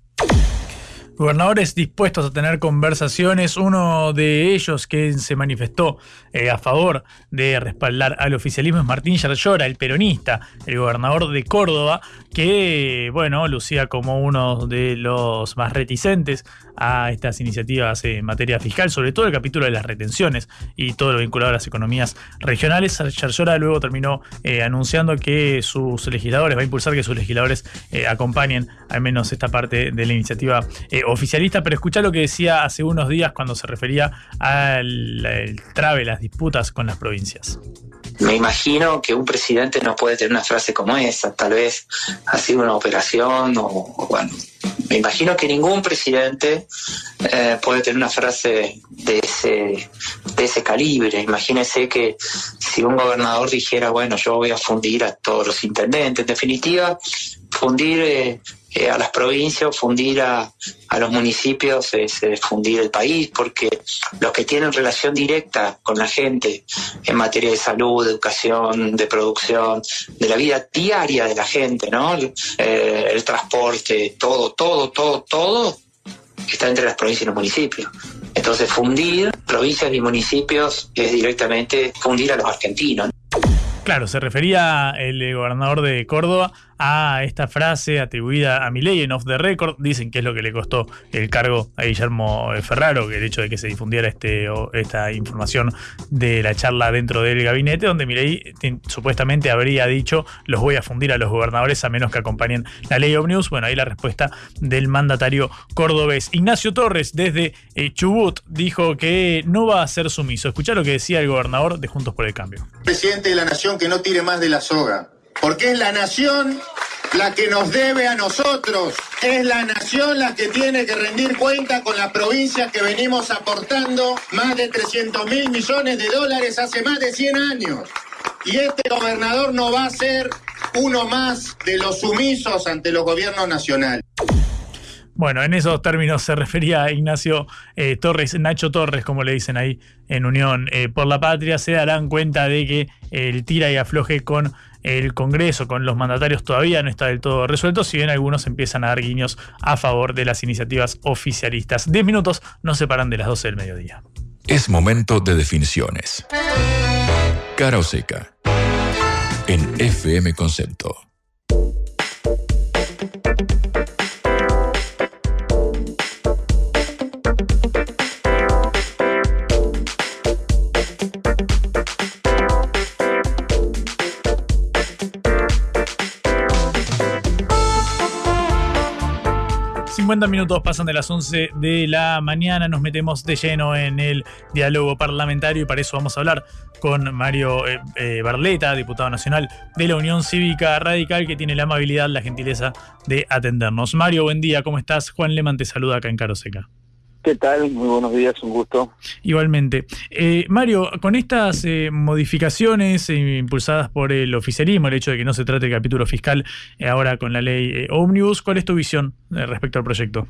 Gobernadores dispuestos a tener conversaciones, uno de ellos que se manifestó eh, a favor de respaldar al oficialismo es Martín Yarlora, el peronista, el gobernador de Córdoba, que, bueno, lucía como uno de los más reticentes a estas iniciativas en materia fiscal, sobre todo el capítulo de las retenciones y todo lo vinculado a las economías regionales. Yarlora luego terminó eh, anunciando que sus legisladores, va a impulsar que sus legisladores eh, acompañen al menos esta parte de la iniciativa oficialista, pero escucha lo que decía hace unos días cuando se refería al trave, las disputas con las provincias. Me imagino que un presidente no puede tener una frase como esa, tal vez ha sido una operación o, bueno, me imagino que ningún presidente eh, puede tener una frase de ese, de ese calibre. Imagínese que si un gobernador dijera, bueno, yo voy a fundir a todos los intendentes, en definitiva, fundir eh, eh, a las provincias, fundir a, a los municipios es, fundir el país, porque los que tienen relación directa con la gente en materia de salud, de educación, de producción, de la vida diaria de la gente, ¿no? Eh, el transporte, todo, todo, todo, todo está entre las provincias y los municipios. Entonces, fundir provincias y municipios es directamente fundir a los argentinos. Claro, se refería el gobernador de Córdoba a esta frase atribuida a Milei en Off the Record. Dicen que es lo que le costó el cargo a Guillermo Ferraro, que el hecho de que se difundiera este, esta información de la charla dentro del gabinete, donde Milei supuestamente habría dicho los voy a fundir a los gobernadores a menos que acompañen la ley Omnibus. Bueno, ahí la respuesta del mandatario cordobés. Ignacio Torres, desde eh, Chubut, dijo que no va a ser sumiso. Escuchá lo que decía el gobernador de Juntos por el Cambio. Presidente de la Nación que no tire más de la soga, porque es la Nación la que nos debe a nosotros, es la nación la que tiene que rendir cuenta con las provincias que venimos aportando más de 300 mil millones de dólares hace más de 100 años. Y este gobernador no va a ser uno más de los sumisos ante los gobiernos nacionales. Bueno, en esos términos se refería a Ignacio eh, Torres, Nacho Torres, como le dicen ahí en Unión eh, por la Patria. Se darán cuenta de que el tira y afloje con el Congreso, con los mandatarios, todavía no está del todo resuelto, si bien algunos empiezan a dar guiños a favor de las iniciativas oficialistas. Diez minutos nos separan de las 12 del mediodía. Es momento de definiciones. Cara o seca. En FM Concepto. Minutos pasan de las 11 de la mañana, nos metemos de lleno en el diálogo parlamentario y para eso vamos a hablar con Mario eh, eh, Barleta, diputado nacional de la Unión Cívica Radical, que tiene la amabilidad, la gentileza de atendernos. Mario, buen día, ¿cómo estás? Juan Leman te saluda acá en Caroseca. ¿Qué tal? Muy buenos días, un gusto. Igualmente. Eh, Mario, con estas eh, modificaciones eh, impulsadas por el oficialismo, el hecho de que no se trate de capítulo fiscal ahora con la ley Omnibus, ¿cuál es tu visión respecto al proyecto?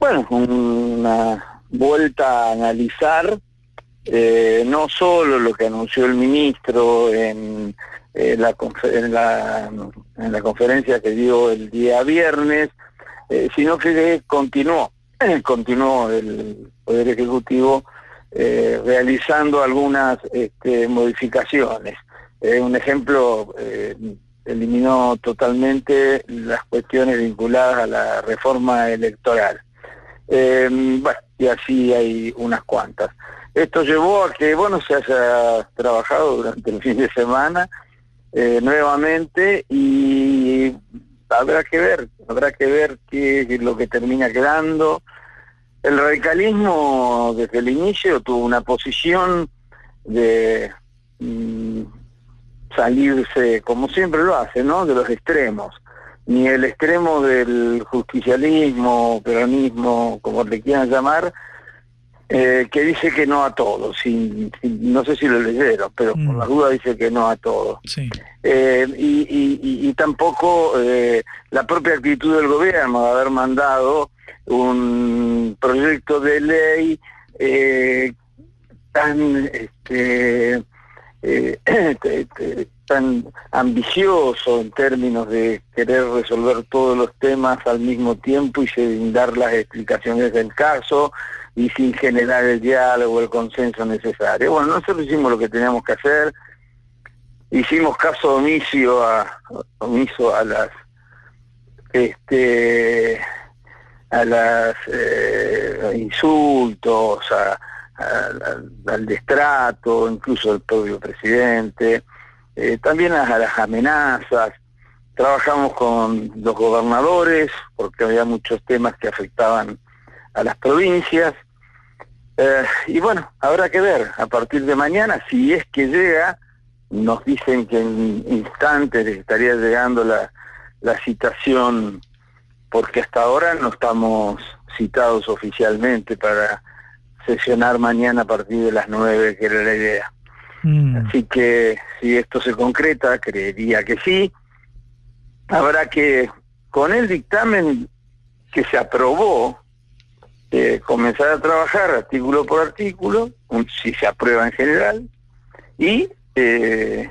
Bueno, una vuelta a analizar no solo lo que anunció el ministro en, la, en, la, en la conferencia que dio el día viernes, sino que continuó continuó el Poder Ejecutivo eh, realizando algunas este, modificaciones. Eh, un ejemplo, eh, eliminó totalmente las cuestiones vinculadas a la reforma electoral. bueno, y así hay unas cuantas. Esto llevó a que, bueno, se haya trabajado durante el fin de semana nuevamente y habrá que ver, habrá que ver qué es lo que termina quedando. El radicalismo desde el inicio tuvo una posición de mm, salirse, como siempre lo hace, ¿no? De los extremos. Ni el extremo del justicialismo, peronismo, como le quieran llamar, eh, que dice que no a todos, no sé si lo leyeron, pero por mm. la duda dice que no a todos. Eh, y, tampoco eh, la propia actitud del gobierno de haber mandado un proyecto de ley tan este, tan ambicioso en términos de querer resolver todos los temas al mismo tiempo y sin dar las explicaciones del caso y sin generar el diálogo, el consenso necesario. Bueno, nosotros hicimos lo que teníamos que hacer, hicimos caso omiso a, omiso a las este a las eh, insultos, al destrato, incluso del propio presidente, eh, también a, a las amenazas. Trabajamos con los gobernadores porque había muchos temas que afectaban a las provincias eh, y bueno, habrá que ver a partir de mañana, si es que llega, nos dicen que en instantes estaría llegando la, citación, porque hasta ahora no estamos citados oficialmente para sesionar mañana a partir de las nueve, que era la idea. Mm. Así que si esto se concreta, creería que sí. Habrá que, con el dictamen que se aprobó, eh, comenzar a trabajar artículo por artículo, si se aprueba en general, y eh,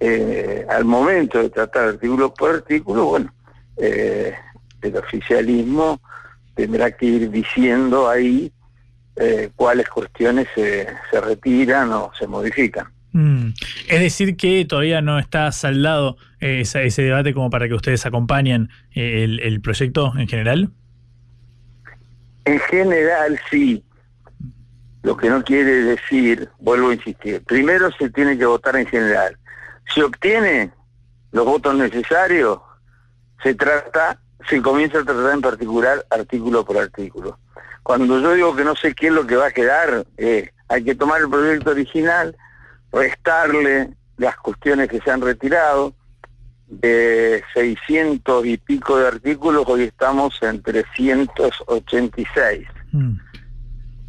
eh, al momento de tratar artículo por artículo, bueno, el oficialismo tendrá que ir diciendo ahí cuáles cuestiones se, se retiran o se modifican. Mm. Es decir, que todavía no está saldado eh, ese, ese debate como para que ustedes acompañen eh, el, el proyecto en general. En general, sí. Lo que no quiere decir, vuelvo a insistir, primero se tiene que votar en general. Si obtiene los votos necesarios, se trata, se comienza a tratar en particular artículo por artículo. Cuando yo digo que no sé qué es lo que va a quedar, eh, hay que tomar el proyecto original, restarle las cuestiones que se han retirado, de 600 y pico de artículos, hoy estamos en 386.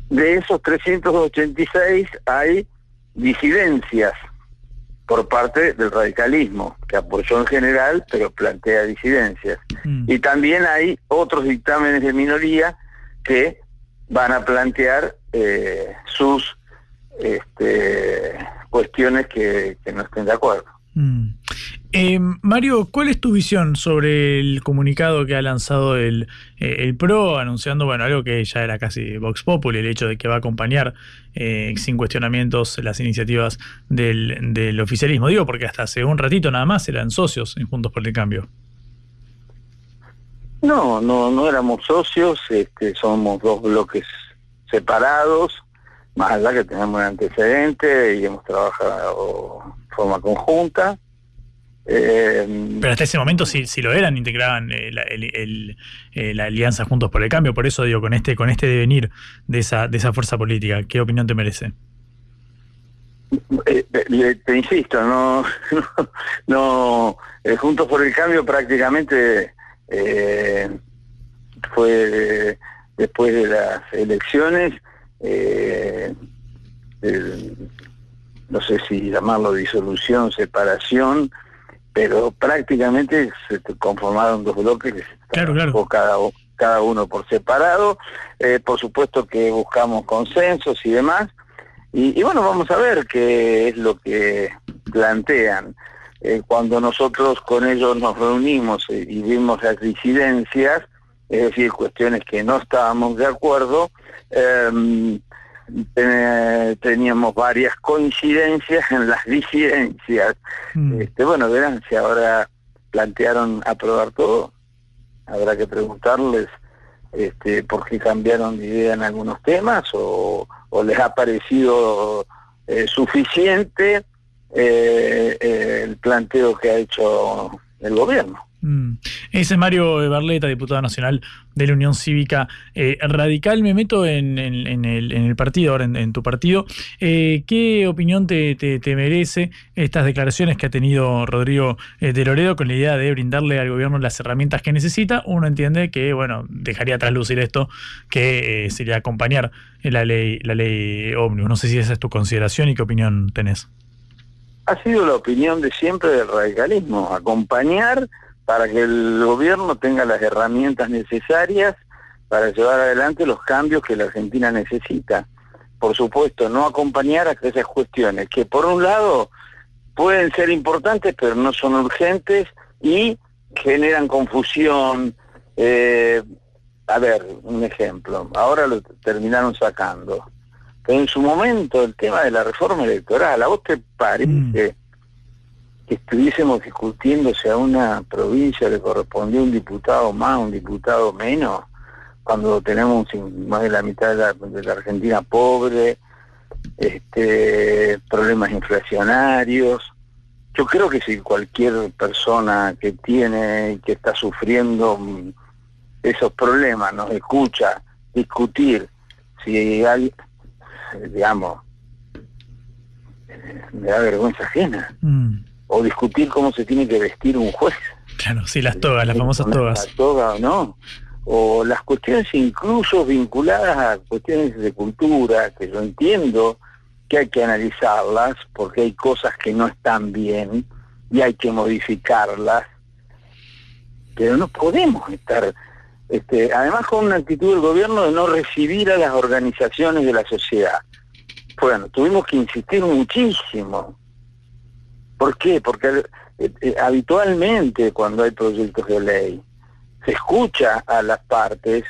De esos 386 hay disidencias por parte del radicalismo, que apoyó en general, pero plantea disidencias. Y también hay otros dictámenes de minoría que van a plantear eh, sus este, cuestiones que, que no estén de acuerdo. Mm. Eh, Mario, ¿cuál es tu visión sobre el comunicado que ha lanzado el, eh, el, PRO, anunciando bueno algo que ya era casi Vox Populi, el hecho de que va a acompañar eh, sin cuestionamientos las iniciativas del, del, oficialismo? Digo, porque hasta hace un ratito nada más eran socios en Juntos por el Cambio. No, no, no éramos socios, este, somos dos bloques separados, más allá que tenemos un antecedente y hemos trabajado de forma conjunta. Eh, Pero hasta ese momento si, si lo eran, integraban eh, la, el, el, eh, la, alianza Juntos por el Cambio, por eso digo, con este, con este devenir de esa, de esa fuerza política, ¿qué opinión te merece? Eh, te, te, insisto, no, no, no Juntos por el Cambio prácticamente fue después de las elecciones el, no sé si llamarlo disolución, separación, pero prácticamente se conformaron dos bloques que claro, claro. Cada, cada uno por separado. Eh, por supuesto que buscamos consensos y demás. Y, y, bueno, vamos a ver qué es lo que plantean. Eh, cuando nosotros con ellos nos reunimos y vimos las disidencias, es decir, cuestiones que no estábamos de acuerdo, eh, teníamos varias coincidencias en las disidencias. Mm. Este, bueno, verán, si ahora plantearon aprobar todo, habrá que preguntarles este, por qué cambiaron de idea en algunos temas o, o les ha parecido eh, suficiente eh, eh, el planteo que ha hecho el gobierno. Mm. Ese Mario Barleta, diputado nacional de la Unión Cívica eh, Radical. Me meto en, el, partido, ahora en, tu partido. Eh, ¿Qué opinión te, te, merece estas declaraciones que ha tenido Rodrigo eh, de Loredo con la idea de brindarle al gobierno las herramientas que necesita? Uno entiende que, bueno, dejaría traslucir esto, que sería acompañar la ley, la ley Omnibus. No sé si esa es tu consideración y qué opinión tenés. Ha sido la opinión de siempre del radicalismo, acompañar para que el gobierno tenga las herramientas necesarias para llevar adelante los cambios que la Argentina necesita. Por supuesto, no acompañar a aquellas cuestiones que por un lado pueden ser importantes pero no son urgentes y generan confusión. Eh, a ver, un ejemplo, ahora lo terminaron sacando. Pero en su momento el tema de la reforma electoral, ¿a vos te parece mm que estuviésemos discutiendo si a una provincia le correspondía un diputado más, un diputado menos, cuando tenemos más de la mitad de la, de la Argentina pobre, este, problemas inflacionarios. Yo creo que si cualquier persona que tiene, que está sufriendo esos problemas, nos escucha discutir, si hay, digamos, me da vergüenza ajena. Mm o discutir cómo se tiene que vestir un juez. Claro, sí, las togas, las famosas togas. La toga o no. O las cuestiones incluso vinculadas a cuestiones de cultura, que yo entiendo que hay que analizarlas porque hay cosas que no están bien y hay que modificarlas, pero no podemos estar, este, además con una actitud del gobierno de no recibir a las organizaciones de la sociedad. Bueno, tuvimos que insistir muchísimo ¿Por qué? Porque eh, eh, habitualmente cuando hay proyectos de ley se escucha a las partes,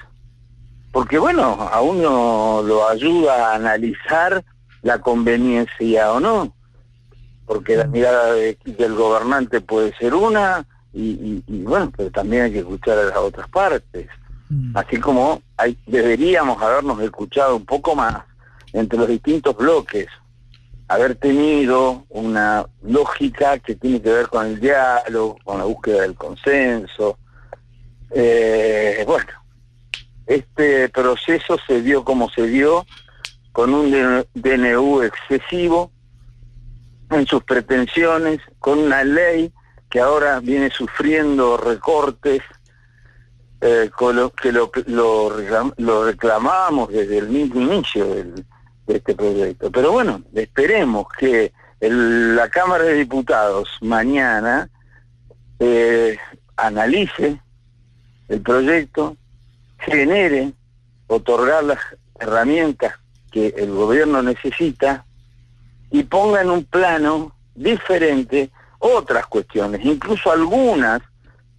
porque bueno, a uno lo ayuda a analizar la conveniencia o no. porque la mirada de- del gobernante puede ser una, y, y- y bueno, pero también hay que escuchar a las otras partes. Así como hay, deberíamos habernos escuchado un poco más entre los distintos bloques, haber tenido una lógica que tiene que ver con el diálogo, con la búsqueda del consenso. Eh, bueno, este proceso se dio como se dio, con un DNU excesivo en sus pretensiones, con una ley que ahora viene sufriendo recortes, eh, con lo, que lo, lo, lo reclamamos desde el mismo inicio del- de este proyecto. Pero bueno, esperemos que la Cámara de Diputados mañana eh, analice el proyecto, genere, otorgar las herramientas que el gobierno necesita y ponga en un plano diferente otras cuestiones, incluso algunas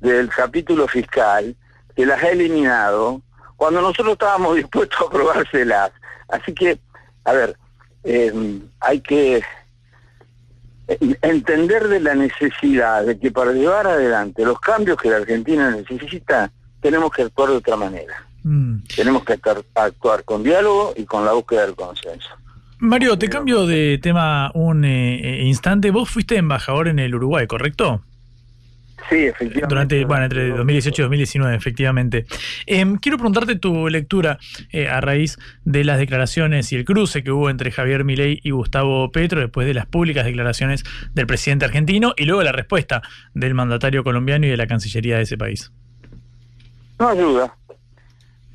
del capítulo fiscal que las ha eliminado cuando nosotros estábamos dispuestos a aprobárselas. Así que, a ver, eh, hay que entender de la necesidad de que para llevar adelante los cambios que la Argentina necesita, tenemos que actuar de otra manera. Mm. Tenemos que actuar, actuar con diálogo y con la búsqueda del consenso. Mario, te cambio de tema un eh, eh, instante. Vos fuiste embajador en el Uruguay, ¿correcto? Sí, efectivamente. Durante, bueno, entre 2018 y 2019, efectivamente. Em, quiero preguntarte tu lectura eh, a raíz de las declaraciones y el cruce que hubo entre Javier Milei y Gustavo Petro después de las públicas declaraciones del presidente argentino y luego la respuesta del mandatario colombiano y de la Cancillería de ese país. No ayuda,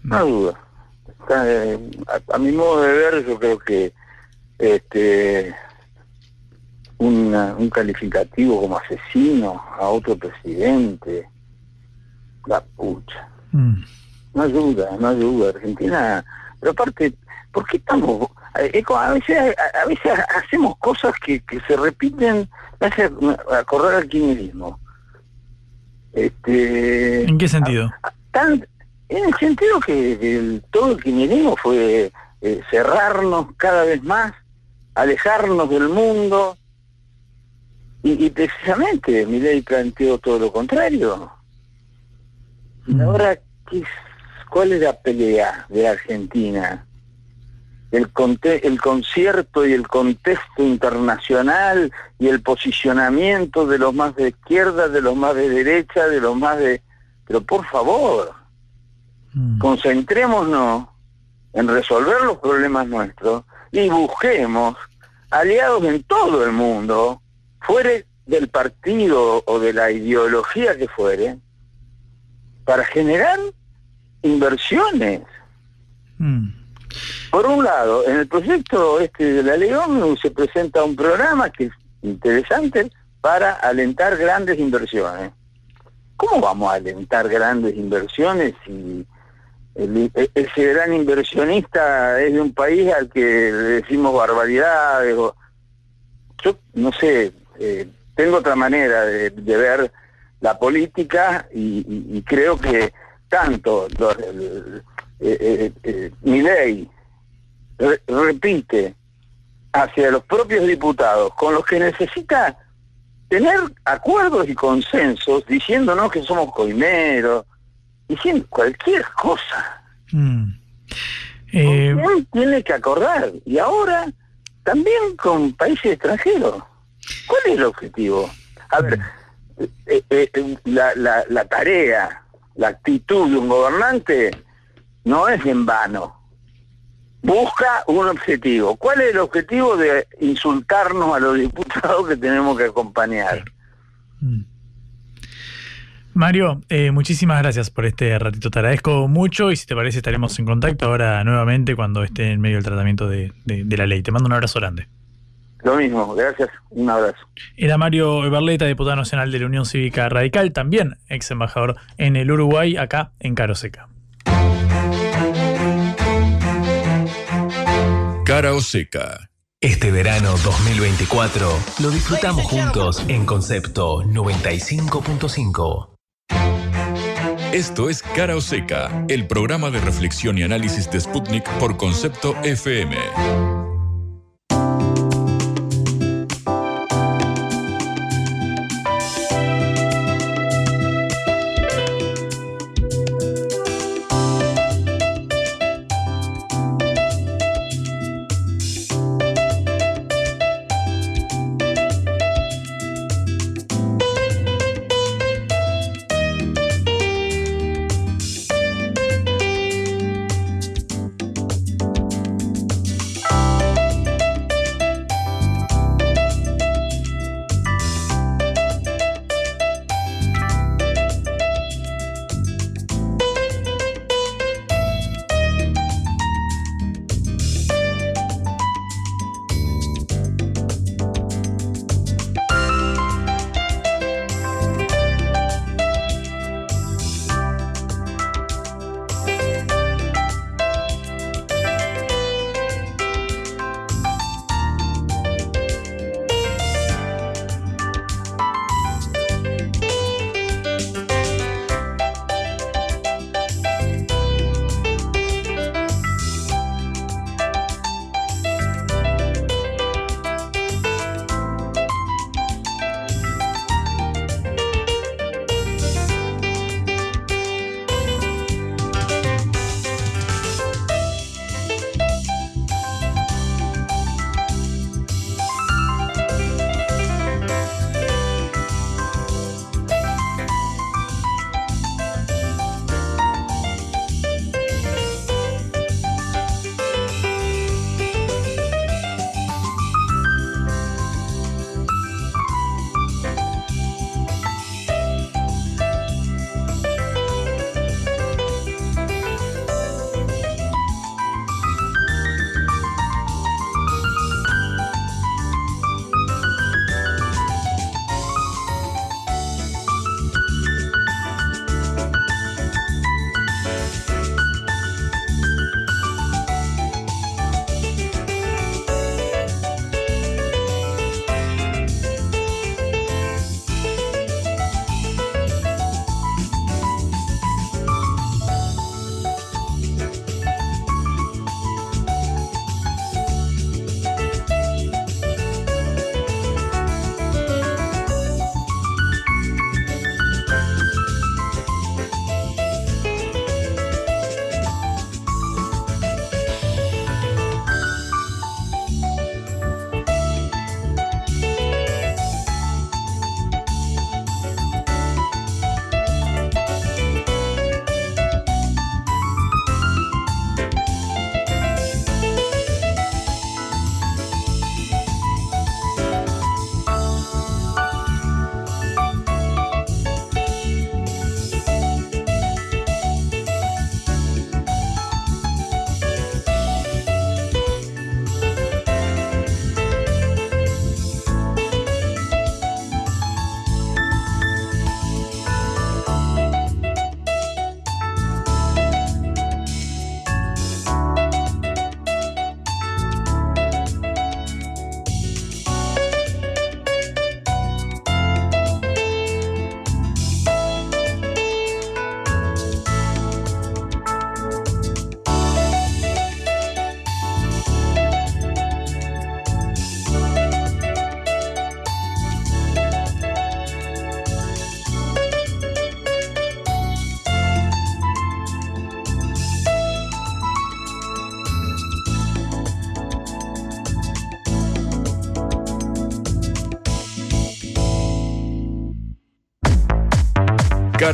no ayuda. Eh, a, a mi modo de ver, yo creo que este una- un calificativo como asesino a otro presidente, la pucha. No ayuda, no ayuda. Argentina, pero aparte, ¿por qué estamos? eh, a veces, a, veces hacemos cosas que, que se repiten, me hace acordar al kirchnerismo. Este, ¿En qué sentido? tan, en el sentido que, que el- todo el kirchnerismo fue eh, cerrarnos cada vez más, alejarnos del mundo, y, y precisamente Milei planteó todo lo contrario. Y ahora, ¿qué es- ¿cuál es la pelea de Argentina? El, conte- el concierto y el contexto internacional y el posicionamiento de los más de izquierda, de los más de derecha, de los más de... Pero por favor, concentrémonos en resolver los problemas nuestros y busquemos aliados en todo el mundo, fuere del partido o de la ideología que fuere, para generar inversiones. Por un lado, en el proyecto este de la ley Ómnibus se presenta un programa que es interesante para alentar grandes inversiones. ¿Cómo vamos a alentar grandes inversiones si el- ese gran inversionista es de un país al que le decimos barbaridades? o- yo no sé, eh, tengo otra manera de, de ver la política y, y- y creo que tanto los, eh, eh, eh, Milei re- repite hacia los propios diputados con los que necesita tener acuerdos y consensos diciéndonos que somos coimeros, diciendo cualquier cosa. Eh, Él tiene que acordar. Y ahora también con países extranjeros. ¿Cuál es el objetivo? A ver, eh, eh, la, la, tarea, la actitud de un gobernante no es en vano. Busca un objetivo. ¿Cuál es el objetivo de insultarnos a los diputados que tenemos que acompañar? Mario, eh, muchísimas gracias por este ratito. Te agradezco mucho y si te parece estaremos en contacto ahora nuevamente cuando esté en medio del tratamiento de la ley. Te mando un abrazo grande. Lo mismo, gracias, un abrazo. Era Mario Eberleta, diputado nacional de la Unión Cívica Radical, también ex embajador en el Uruguay, acá en Caroseca. Cara o seca. Este verano 2024 lo disfrutamos juntos en Concepto 95.5. Esto es Cara o Seca, el programa de reflexión y análisis de Sputnik por concepto FM.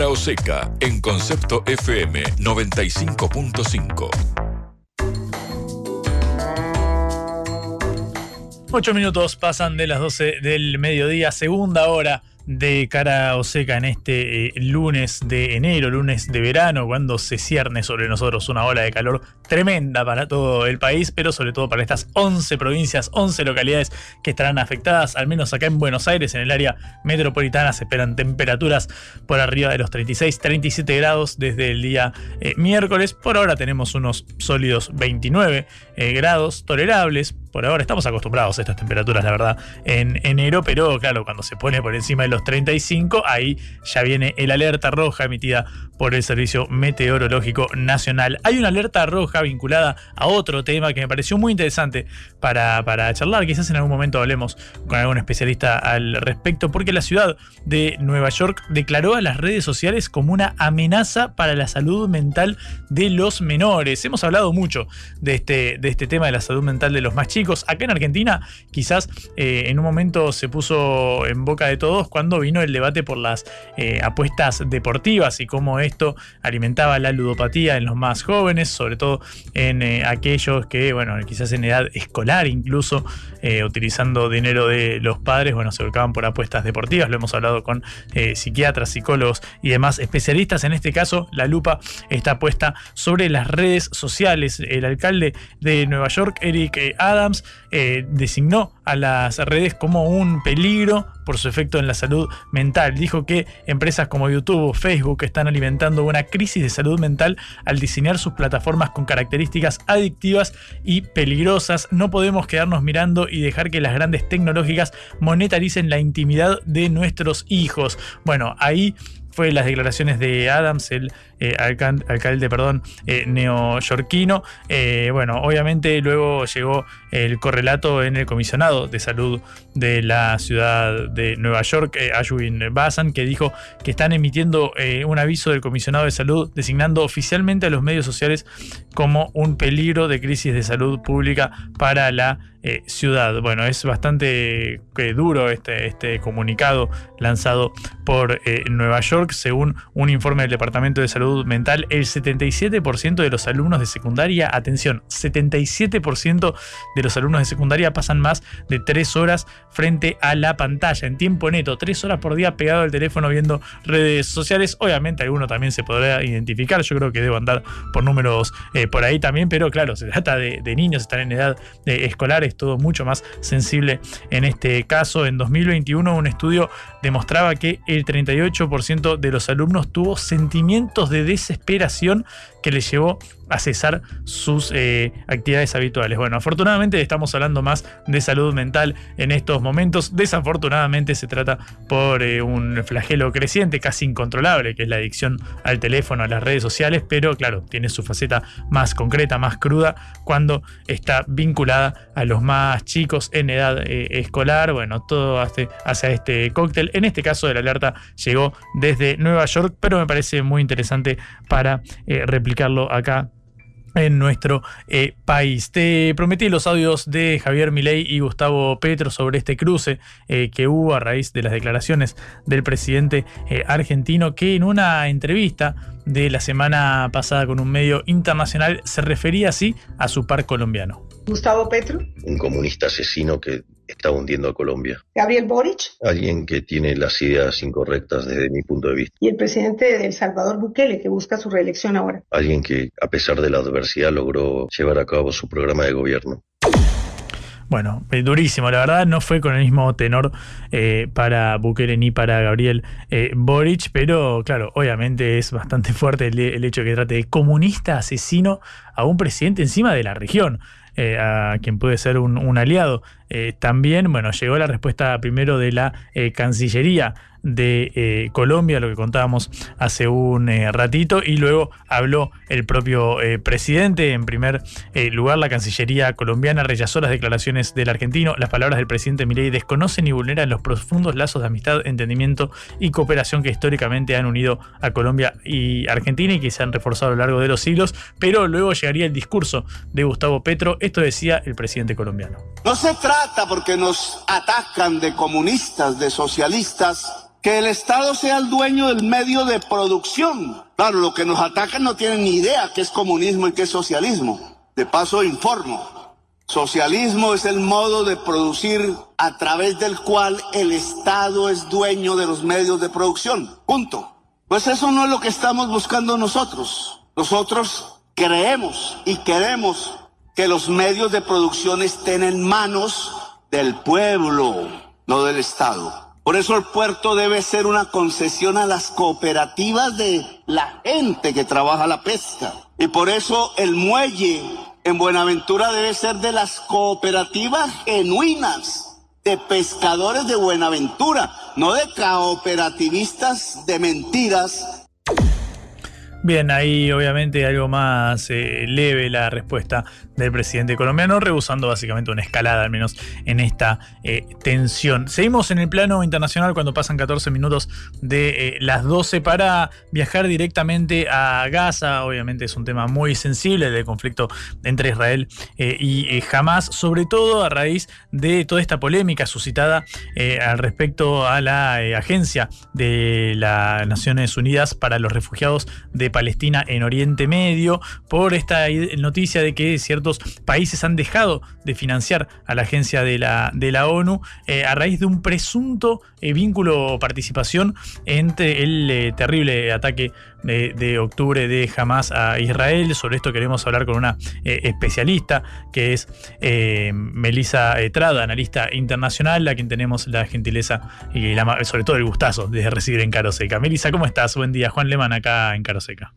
O seca en Concepto FM 95.5. Ocho minutos pasan de las 12 del mediodía, segunda hora de cara o seca en este eh, lunes de enero, lunes de verano, cuando se cierne sobre nosotros una ola de calor tremenda para todo el país, pero sobre todo para estas 11 provincias, 11 localidades que estarán afectadas, al menos acá en Buenos Aires, en el área metropolitana, se esperan temperaturas por arriba de los 36, 37 grados desde el día eh, miércoles. Por ahora tenemos unos sólidos 29 eh, grados tolerables. Por ahora estamos acostumbrados a estas temperaturas, la verdad, en enero, pero claro, cuando se pone por encima de los 35, ahí ya viene el alerta roja emitida por el Servicio Meteorológico Nacional. Hay una alerta roja vinculada a otro tema que me pareció muy interesante para, para charlar. Quizás en algún momento hablemos con algún especialista al respecto, porque la ciudad de Nueva York declaró a las redes sociales como una amenaza para la salud mental de los menores. Hemos hablado mucho de este, de este tema de la salud mental de los más chicos. Acá en Argentina, quizás eh, en un momento se puso en boca de todos cuando vino el debate por las eh, apuestas deportivas y cómo esto alimentaba la ludopatía en los más jóvenes, sobre todo en eh, aquellos que, bueno, quizás en edad escolar incluso, eh, utilizando dinero de los padres, bueno, se volcaban por apuestas deportivas. Lo hemos hablado con psiquiatras, psicólogos y demás especialistas. En este caso, la lupa está puesta sobre las redes sociales. El alcalde de Nueva York, Eric Adams, designó a las redes como un peligro por su efecto en la salud mental. Dijo que empresas como YouTube o Facebook están alimentando una crisis de salud mental al diseñar sus plataformas con características adictivas y peligrosas. No podemos quedarnos mirando y dejar que las grandes tecnológicas monetaricen la intimidad de nuestros hijos. Bueno, ahí fue las declaraciones de Adams, el eh, alcalde, perdón, eh, neoyorquino. Eh, bueno, obviamente luego llegó el correlato en el comisionado de salud de la ciudad de Nueva York, Ashwin Basan, que dijo que están emitiendo un aviso del comisionado de salud designando oficialmente a los medios sociales como un peligro de crisis de salud pública para la ciudad. Bueno, es bastante duro este, este comunicado lanzado por Nueva York, según un informe del Departamento de Salud mental, el 77% de los alumnos de secundaria, atención, 77% de los alumnos de secundaria pasan más de 3 horas frente a la pantalla en tiempo neto, 3 horas por día pegado al teléfono viendo redes sociales. Obviamente alguno también se podrá identificar, yo creo que debo andar por números eh, por ahí también, pero claro, se trata de, niños, están en edad de escolar, es todo mucho más sensible en este caso. En 2021 un estudio demostraba que el 38% de los alumnos tuvo sentimientos de desesperación que le llevó a cesar sus eh, actividades habituales. Bueno, afortunadamente estamos hablando más de salud mental en estos momentos. Desafortunadamente se trata por eh, un flagelo creciente, casi incontrolable, que es la adicción al teléfono, a las redes sociales, pero claro, tiene su faceta más concreta, más cruda, cuando está vinculada a los más chicos en edad eh, escolar. Bueno, todo hace, hacia este cóctel. En este caso, la alerta llegó desde Nueva York, pero me parece muy interesante para replicarlo acá en nuestro eh, país. Te prometí los audios de Javier Milei y Gustavo Petro sobre este cruce eh, que hubo a raíz de las declaraciones del presidente eh, argentino que en una entrevista de la semana pasada con un medio internacional se refería así a su par colombiano. Gustavo Petro. Un comunista asesino que está hundiendo a Colombia. Gabriel Boric. Alguien que tiene las ideas incorrectas desde mi punto de vista. Y el presidente de El Salvador Bukele, que busca su reelección ahora. Alguien que, a pesar de la adversidad, logró llevar a cabo su programa de gobierno. Bueno, eh, durísimo, la verdad no fue con el mismo tenor eh, para Bukele ni para Gabriel eh, Boric, pero claro, obviamente es bastante fuerte el, hecho que trate de comunista asesino a un presidente encima de la región. a quien puede ser un, aliado. También, bueno, llegó la respuesta primero de la Cancillería de eh, Colombia, lo que contábamos hace un eh, ratito, y luego habló el propio eh, presidente. En primer lugar, la Cancillería colombiana rechazó las declaraciones del argentino. Las palabras del presidente Milei desconocen y vulneran los profundos lazos de amistad, entendimiento y cooperación que históricamente han unido a Colombia y Argentina y que se han reforzado a lo largo de los siglos. Pero luego llegaría el discurso de Gustavo Petro. Esto decía el presidente colombiano. Porque nos atacan de comunistas, de socialistas, que el Estado sea el dueño del medio de producción. Claro, lo que nos atacan no tienen ni idea qué es comunismo y qué es socialismo. De paso, informo. Socialismo es el modo de producir a través del cual el Estado es dueño de los medios de producción. Punto. Pues eso no es lo que estamos buscando nosotros. Nosotros creemos y queremos que los medios de producción estén en manos del pueblo, no del Estado. Por eso el puerto debe ser una concesión a las cooperativas de la gente que trabaja la pesca. Y por eso el muelle en Buenaventura debe ser de las cooperativas genuinas de pescadores de Buenaventura, no de cooperativistas de mentiras Bien, ahí obviamente algo más eh, leve la respuesta del presidente colombiano, rehusando básicamente una escalada, al menos en esta eh, tensión. Seguimos en el plano internacional cuando pasan 14 minutos de eh, las 12 para viajar directamente a Gaza. Obviamente es un tema muy sensible del conflicto entre Israel y Hamas, sobre todo a raíz de toda esta polémica suscitada al respecto a la agencia de las Naciones Unidas para los Refugiados de Palestina en Oriente Medio, por esta noticia de que ciertos países han dejado de financiar a la agencia de la, de la ONU eh, a raíz de un presunto eh, vínculo o participación entre el eh, terrible ataque de, octubre de Hamas a Israel. Sobre esto queremos hablar con una especialista que es Melissa Trada, analista internacional, a quien tenemos la gentileza y sobre todo el gustazo de recibir en Caroseca. Melissa, ¿cómo estás? Buen día. Juan Leman acá en Caroseca.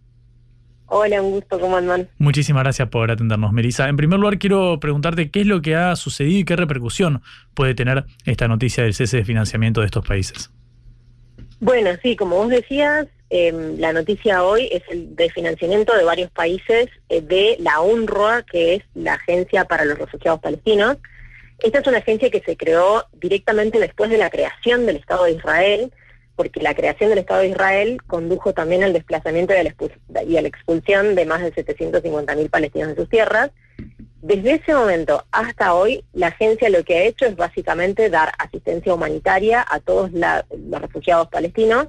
Hola, un gusto, ¿cómo andan? Muchísimas gracias por atendernos, Melissa. En primer lugar, quiero preguntarte qué es lo que ha sucedido y qué repercusión puede tener esta noticia del cese de financiamiento de estos países. Bueno, sí, como vos decías, em, la noticia hoy es el de financiamiento de varios países eh, de la UNRWA, que es la Agencia para los Refugiados Palestinos. Esta es una agencia que se creó directamente después de la creación del Estado de Israel porque la creación del Estado de Israel condujo también al desplazamiento y a la expulsión de más de 750.000 palestinos de sus tierras. Desde ese momento hasta hoy, la agencia lo que ha hecho es básicamente dar asistencia humanitaria a todos los refugiados palestinos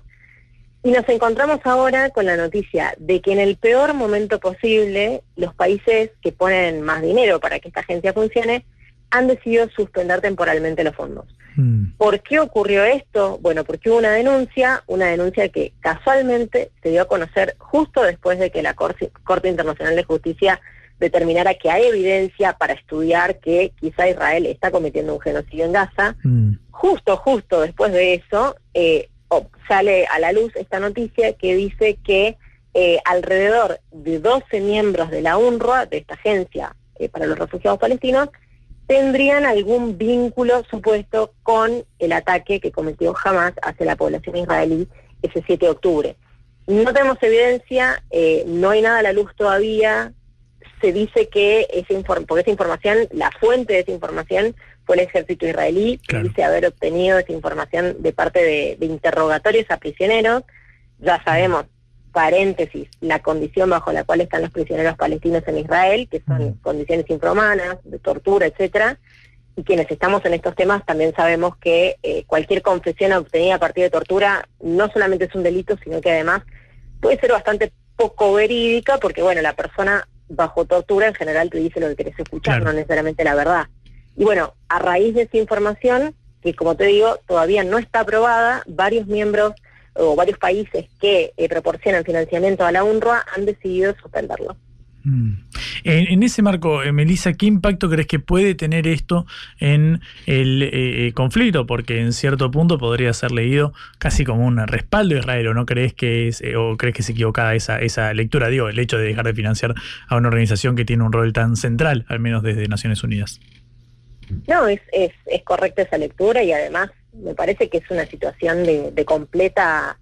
y nos encontramos ahora con la noticia de que en el peor momento posible, los países que ponen más dinero para que esta agencia funcione han decidido suspender temporalmente los fondos. Mm. ¿Por qué ocurrió esto? Bueno, porque hubo una denuncia, una denuncia que casualmente se dio a conocer justo después de que la Corte, Internacional de Justicia determinara que hay evidencia para estudiar que quizá Israel está cometiendo un genocidio en Gaza. Mm. Justo, justo después de eso, eh, sale a la luz esta noticia que dice que eh, alrededor de 12 miembros de la UNRWA, de esta agencia eh, para los refugiados palestinos, tendrían algún vínculo supuesto con el ataque que cometió Hamas hacia la población israelí ese 7 de octubre. No tenemos evidencia, eh, no hay nada a la luz todavía. Se dice que esa porque esa información, la fuente de esa información fue el ejército israelí, que dice haber obtenido esa información de parte de, de interrogatorios a prisioneros. Ya sabemos paréntesis, la condición bajo la cual están los prisioneros palestinos en Israel, que son condiciones infrahumanas, de tortura, etcétera, y quienes estamos en estos temas también sabemos que eh, cualquier confesión obtenida a partir de tortura no solamente es un delito, sino que además puede ser bastante poco verídica, porque bueno, la persona bajo tortura en general te dice lo que querés escuchar, no necesariamente la verdad. Y bueno, a raíz de esa información, que como te digo, todavía no está aprobada, varios miembros o varios países que eh, proporcionan financiamiento a la UNRWA han decidido suspenderlo. Mm. En, ese marco, eh, Melissa, ¿qué impacto crees que puede tener esto en el eh, conflicto? Porque en cierto punto podría ser leído casi como un respaldo a Israel, ¿o no crees que es, o crees que es equivocada esa, esa lectura? Digo, el hecho de dejar de financiar a una organización que tiene un rol tan central, al menos desde Naciones Unidas. No, es, es, es correcta esa lectura y además me parece que es una situación de, completa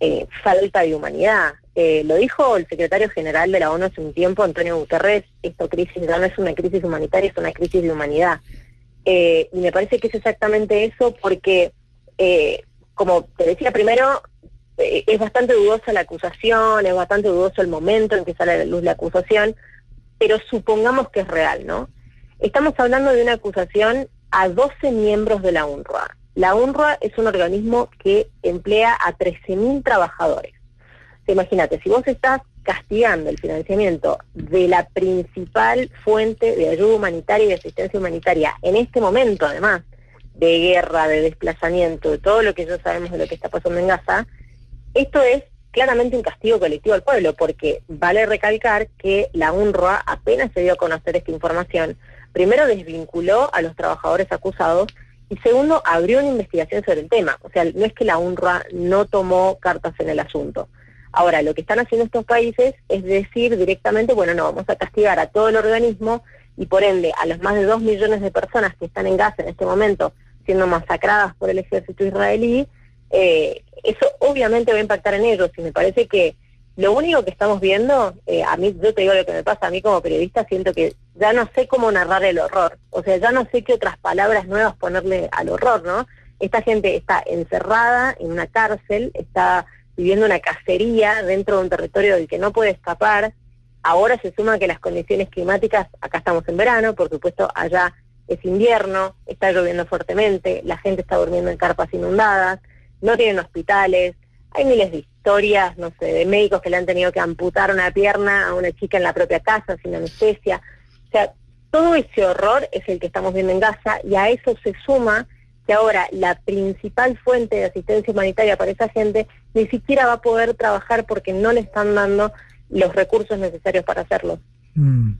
eh, falta de humanidad. Eh, lo dijo el secretario general de la ONU hace un tiempo, Antonio Guterres, esta crisis ya no es una crisis humanitaria, es una crisis de humanidad. Eh, y me parece que es exactamente eso porque, como te decía primero, es bastante dudosa la acusación, es bastante dudoso el momento en que sale a la luz la acusación, pero supongamos que es real, ¿no? Estamos hablando de una acusación a 12 miembros de la UNRWA la UNRWA es un organismo que emplea a 13.000 trabajadores. Imagínate, si vos estás castigando el financiamiento de la principal fuente de ayuda humanitaria y de asistencia humanitaria en este momento, además, de guerra, de desplazamiento, de todo lo que ya sabemos de lo que está pasando en Gaza, esto es claramente un castigo colectivo al pueblo, porque vale recalcar que la UNRWA apenas se dio a conocer esta información, primero desvinculó a los trabajadores acusados y segundo abrió una investigación sobre el tema. O sea, no es que la UNRWA no tomó cartas en el asunto. Ahora, lo que están haciendo estos países es decir directamente, bueno, no, vamos a castigar a todo el organismo y por ende a los más de dos millones de personas que están en Gaza en este momento siendo masacradas por el ejército israelí, eh, eso obviamente va a impactar en ellos y me parece que lo único que estamos viendo, eh, a mí, yo te digo lo que me pasa, a mí como periodista siento que ya no sé cómo narrar el horror, o sea, ya no sé qué otras palabras nuevas ponerle al horror, ¿no? Esta gente está encerrada en una cárcel, está viviendo una cacería dentro de un territorio del que no puede escapar. Ahora se suma que las condiciones climáticas, acá estamos en verano, por supuesto allá es invierno, está lloviendo fuertemente, la gente está durmiendo en carpas inundadas, no tienen hospitales, hay miles de historias, no sé, de médicos que le han tenido que amputar una pierna a una chica en la propia casa sin anestesia. O sea, todo ese horror es el que estamos viendo en Gaza y a eso se suma que ahora la principal fuente de asistencia humanitaria para esa gente ni siquiera va a poder trabajar porque no le están dando los recursos necesarios para hacerlo. Mm.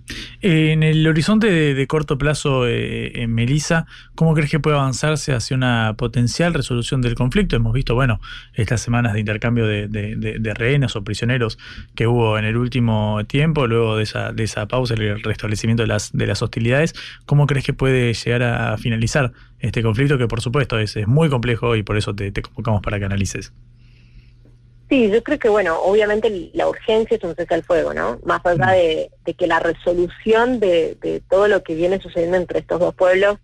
En el horizonte de, corto plazo, eh, en Melissa, ¿cómo crees que puede avanzarse hacia una potencial resolución del conflicto? Hemos visto, bueno, estas semanas de intercambio de, rehenes o prisioneros que hubo en el último tiempo, luego de esa, de esa pausa, el restablecimiento de las, de las hostilidades. ¿Cómo crees que puede llegar a finalizar este conflicto que, por supuesto, es, es muy complejo y por eso te, te convocamos para que analices? Sí, yo creo que, bueno, obviamente la urgencia es un cese al fuego, ¿no? Más allá de, que la resolución de, todo lo que viene sucediendo entre estos dos pueblos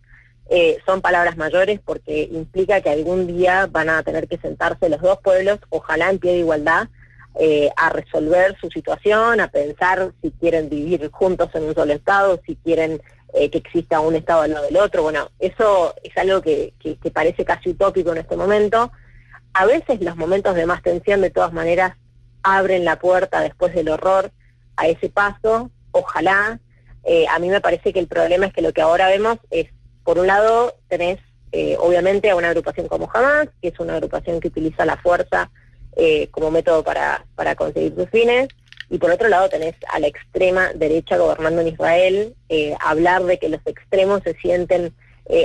eh, son palabras mayores porque implica que algún día van a tener que sentarse los dos pueblos, ojalá en pie de igualdad, eh, a resolver su situación, a pensar si quieren vivir juntos en un solo estado, si quieren eh, que exista un estado al lado del otro. Bueno, eso es algo que parece casi utópico en este momento a veces los momentos de más tensión de todas maneras abren la puerta después del horror a ese paso, ojalá. Eh, a mí me parece que el problema es que lo que ahora vemos es, por un lado, tenés eh, obviamente a una agrupación como Hamas, que es una agrupación que utiliza la fuerza eh, como método para, para conseguir sus fines, y por otro lado tenés a la extrema derecha gobernando en Israel. hablar de que los extremos se sienten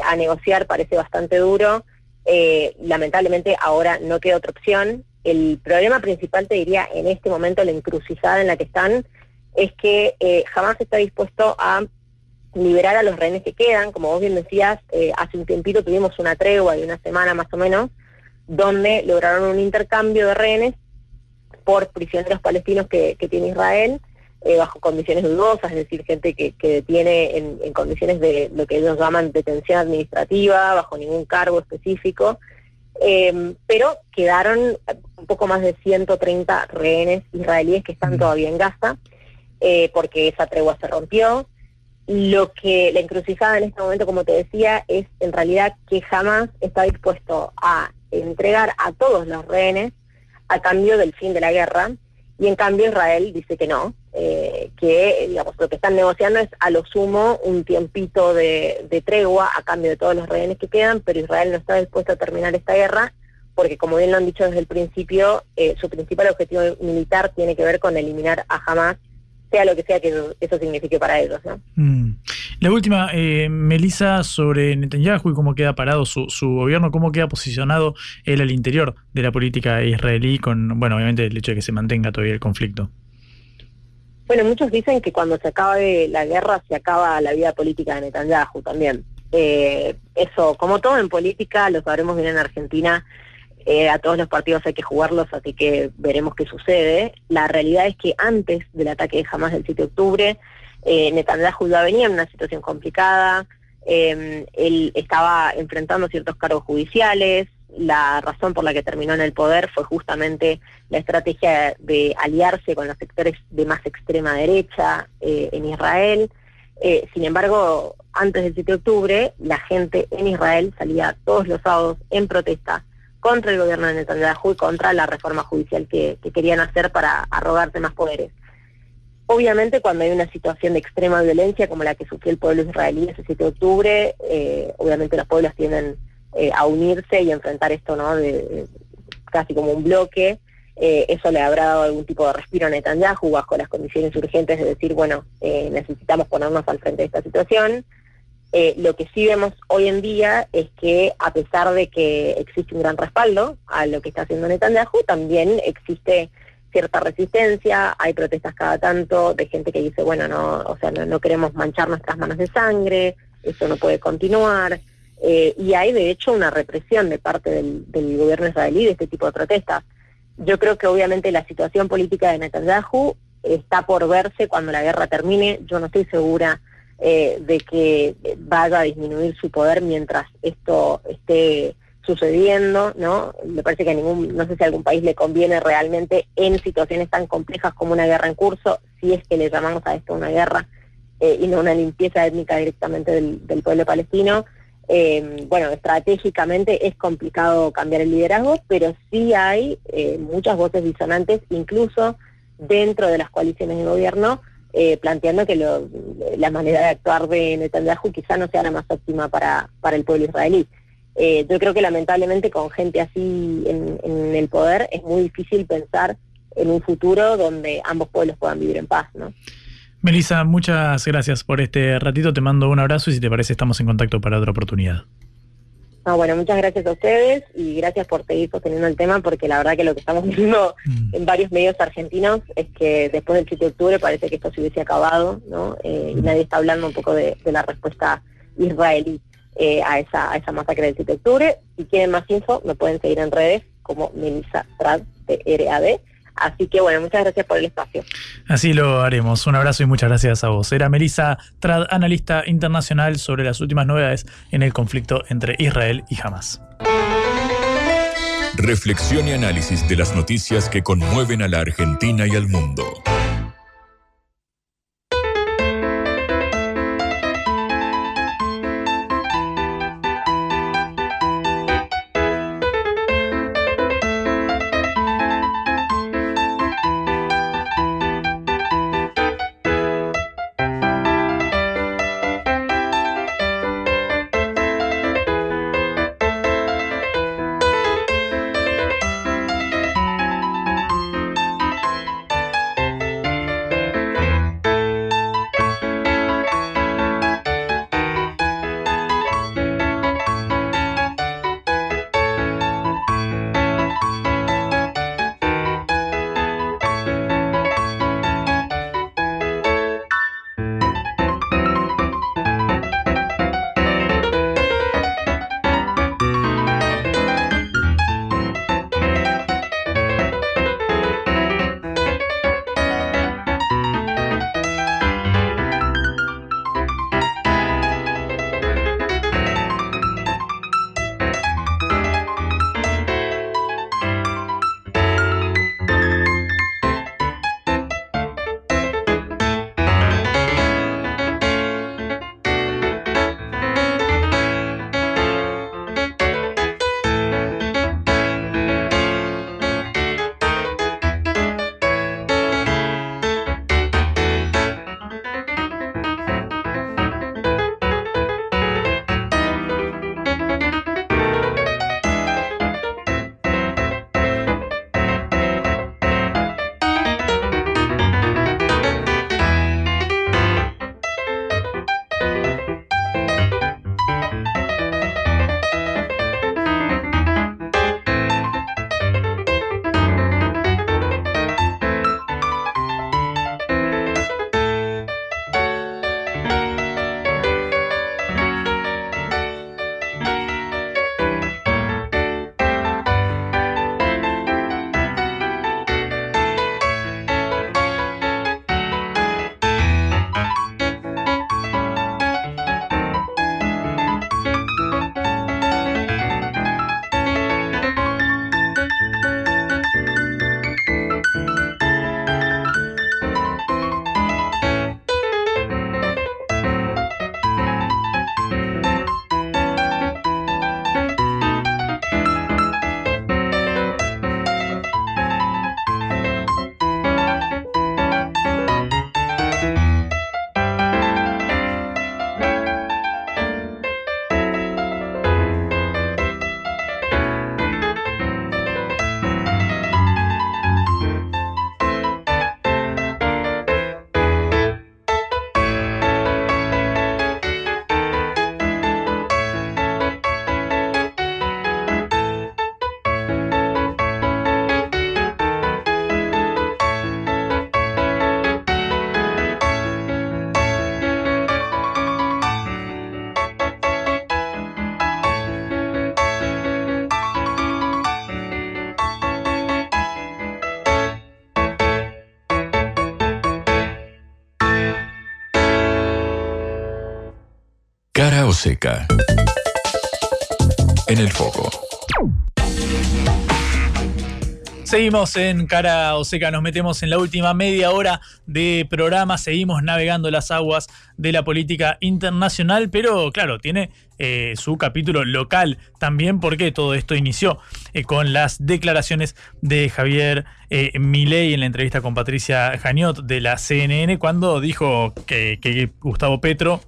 a negociar parece bastante duro. Eh, lamentablemente ahora no queda otra opción. El problema principal, te diría, en este momento, la encrucijada en la que están, es que eh, jamás está dispuesto a liberar a los rehenes que quedan. Como vos bien decías, eh, hace un tiempito tuvimos una tregua de una semana más o menos, donde lograron un intercambio de rehenes por prisioneros palestinos que tiene Israel eh, bajo condiciones dudosas, es decir, gente que, que detiene en, condiciones de lo que ellos llaman detención administrativa, bajo ningún cargo específico, eh, pero quedaron un poco más de 130 rehenes israelíes que están todavía en Gaza, eh, porque esa tregua se rompió. Lo que la encrucijada en este momento, como te decía, es en realidad que jamás está dispuesto a entregar a todos los rehenes a cambio del fin de la guerra, y en cambio Israel dice que no, eh, que digamos lo que están negociando es a lo sumo un tiempito de, tregua a cambio de todos los rehenes que quedan, pero Israel no está dispuesto a terminar esta guerra porque como bien lo han dicho desde el principio, eh, su principal objetivo militar tiene que ver con eliminar a Hamas, sea lo que sea que eso, signifique para ellos. ¿no? Mm. La última, eh, Melissa, sobre Netanyahu y cómo queda parado su, su, gobierno, cómo queda posicionado él al interior de la política israelí, con, bueno, obviamente el hecho de que se mantenga todavía el conflicto. Bueno, muchos dicen que cuando se acabe la guerra se acaba la vida política de Netanyahu también. Eh, eso, como todo en política, lo sabremos bien en Argentina, eh, a todos los partidos hay que jugarlos, así que veremos qué sucede. La realidad es que antes del ataque de Hamas del 7 de octubre, eh, Netanyahu ya venía en una situación complicada, eh, él estaba enfrentando ciertos cargos judiciales, la razón por la que terminó en el poder fue justamente la estrategia de aliarse con los sectores de más extrema derecha eh, en Israel. Eh, sin embargo, antes del 7 de octubre, la gente en Israel salía todos los sábados en protesta contra el gobierno de Netanyahu y contra la reforma judicial que, que querían hacer para arrogarse más poderes. Obviamente cuando hay una situación de extrema violencia como la que sufrió el pueblo israelí ese 7 de octubre, eh, obviamente los pueblos tienden eh, a unirse y enfrentar esto no de, casi como un bloque. Eh, eso le habrá dado algún tipo de respiro a Netanyahu bajo las condiciones urgentes de decir, bueno, necesitamos ponernos al frente de esta situación. lo que sí vemos hoy en día es que a pesar de que existe un gran respaldo a lo que está haciendo Netanyahu, también existe cierta resistencia, hay protestas cada tanto de gente que dice, bueno, no, o sea, no, queremos manchar nuestras manos de sangre, esto no puede continuar, eh, y hay de hecho una represión de parte del, gobierno israelí de este tipo de protestas. Yo creo que obviamente la situación política de Netanyahu está por verse cuando la guerra termine, yo no estoy segura eh, de que vaya a disminuir su poder mientras esto esté sucediendo, ¿no? Me parece que a ningún, no sé si a algún país le conviene realmente en situaciones tan complejas como una guerra en curso, si es que le llamamos a esto una guerra eh, y no una limpieza étnica directamente del, pueblo palestino. Eh, bueno, estratégicamente es complicado cambiar el liderazgo, pero sí hay eh, muchas voces disonantes, incluso dentro de las coaliciones de gobierno, planteando que la manera de actuar de Netanyahu quizá no sea la más óptima para, para el pueblo israelí. Eh, yo creo que lamentablemente con gente así en, el poder es muy difícil pensar en un futuro donde ambos pueblos puedan vivir en paz, ¿no? Melissa, muchas gracias por este ratito. Te mando un abrazo y si te parece estamos en contacto para otra oportunidad. bueno, muchas gracias a ustedes y gracias por seguir sosteniendo el tema porque la verdad que lo que estamos viendo mm. en varios medios argentinos es que después del 7 de octubre parece que esto se hubiese acabado, ¿no? Eh, y nadie está hablando un poco de la respuesta israelí. Eh, a, esa, a esa masacre del 7 de octubre. Si quieren más info, me pueden seguir en redes como Melissa Trad, de Así que bueno, muchas gracias por el espacio. Así lo haremos. Un abrazo y muchas gracias a vos. Era Melissa Trad, analista internacional sobre las últimas novedades en el conflicto entre Israel y Hamas. Reflexión y análisis de las noticias que conmueven a la Argentina y al mundo. Oseca. En el foco. Seguimos en Cara Oseca, nos metemos en la última media hora de programa, seguimos navegando las aguas de la política internacional, pero claro, tiene eh, su capítulo local también porque todo esto inició eh, con las declaraciones de Javier eh, Milei en la entrevista con Patricia Janiot de la CNN cuando dijo que Gustavo Petro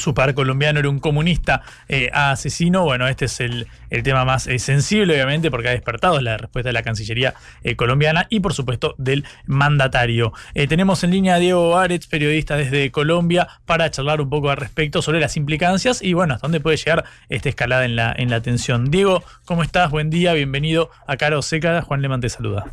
su par colombiano era un comunista eh, asesino. Bueno, este es el, el tema más eh, sensible, obviamente, porque ha despertado la respuesta de la Cancillería eh, colombiana y, por supuesto, del mandatario. tenemos en línea a Diego Aretz, periodista desde Colombia, para charlar un poco al respecto sobre las implicancias y, bueno, hasta dónde puede llegar esta escalada en la, en la tensión. Diego, ¿cómo estás? Buen día, bienvenido a Caro Seca. Juan Leman te saluda.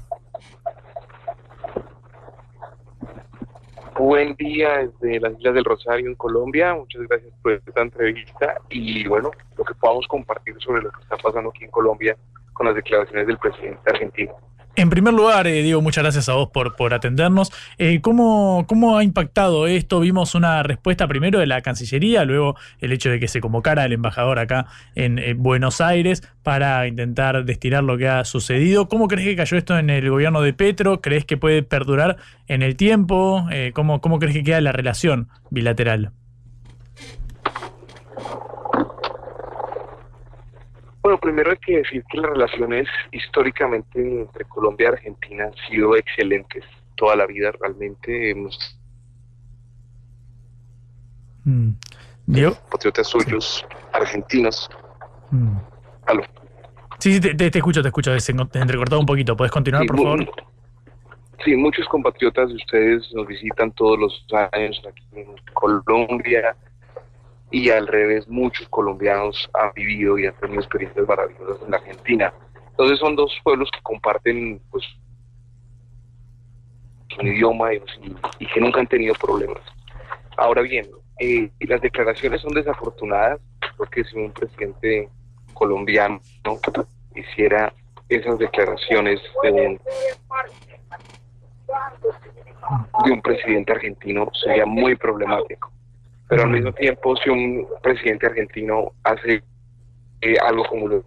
Buen día desde las Islas del Rosario en Colombia. Muchas gracias por esta entrevista y bueno, lo que podamos compartir sobre lo que está pasando aquí en Colombia con las declaraciones del presidente argentino. En primer lugar, eh, Diego, muchas gracias a vos por, por atendernos. Eh, ¿cómo, ¿Cómo ha impactado esto? Vimos una respuesta primero de la Cancillería, luego el hecho de que se convocara el embajador acá en Buenos Aires para intentar destilar lo que ha sucedido. ¿Cómo crees que cayó esto en el gobierno de Petro? ¿Crees que puede perdurar en el tiempo? Eh, ¿cómo, ¿Cómo crees que queda la relación bilateral? Bueno, primero hay que decir que las relaciones históricamente entre Colombia y Argentina han sido excelentes toda la vida. Realmente hemos mm. patriotas suyos argentinos. Mm. Sí, sí, te, escucho, te escucho. Se entrecortado un poquito. ¿Puedes continuar, por favor? Sí, muchos compatriotas de ustedes nos visitan todos los años aquí en Colombia y al revés muchos colombianos han vivido y han tenido experiencias maravillosas en la Argentina. Entonces son dos pueblos que comparten pues un idioma y, que nunca han tenido problemas. Ahora bien, eh, las declaraciones son desafortunadas porque si un presidente colombiano hiciera esas declaraciones de de un presidente argentino sería muy problemático pero al mismo tiempo si un presidente argentino hace eh, algo como lo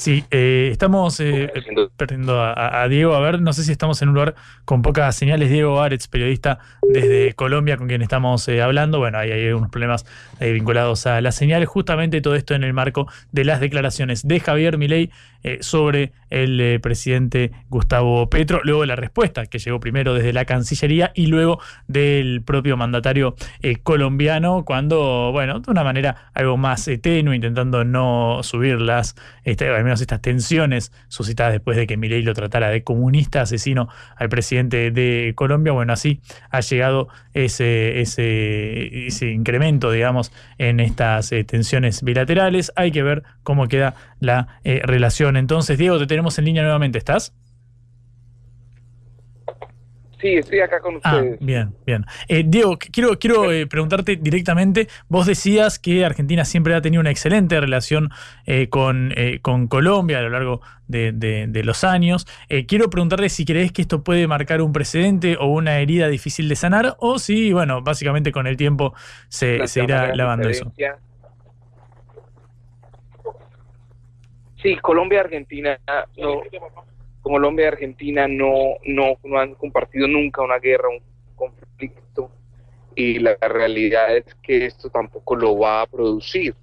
Sí, eh, estamos eh, perdiendo a, Diego. A ver, no sé si estamos en un lugar con pocas señales. Diego Aretz, periodista desde Colombia, con quien estamos eh, hablando. Bueno, ahí hay algunos problemas vinculados a las señales. Justamente todo esto en el marco de las declaraciones de Javier Milei sobre el presidente Gustavo Petro. Luego la respuesta que llegó primero desde la Cancillería y luego del propio mandatario colombiano, cuando, bueno, de una manera algo más tenue, intentando no subir las. Este, estas tensiones suscitadas después de que Milei lo tratara de comunista asesino al presidente de Colombia. Bueno, así ha llegado ese, ese, incremento, digamos, en estas eh, tensiones bilaterales. Hay que ver cómo queda la eh, Entonces, Diego, te tenemos en línea nuevamente. ¿Estás? Sí, estoy acá con ah, ustedes. bien, bien. Eh, Diego, quiero, quiero eh, preguntarte directamente, vos decías que Argentina siempre ha tenido una excelente relación eh, con, con, Colombia a lo largo de, los años. quiero preguntarte si crees que esto puede marcar un precedente o una herida difícil de sanar, o si, bueno, básicamente con el tiempo se, se irá lavando eso. Sí, Colombia, Argentina, no, Colombia y Argentina no, no, no han compartido nunca una guerra, un conflicto, y la realidad es que esto tampoco lo va a producir,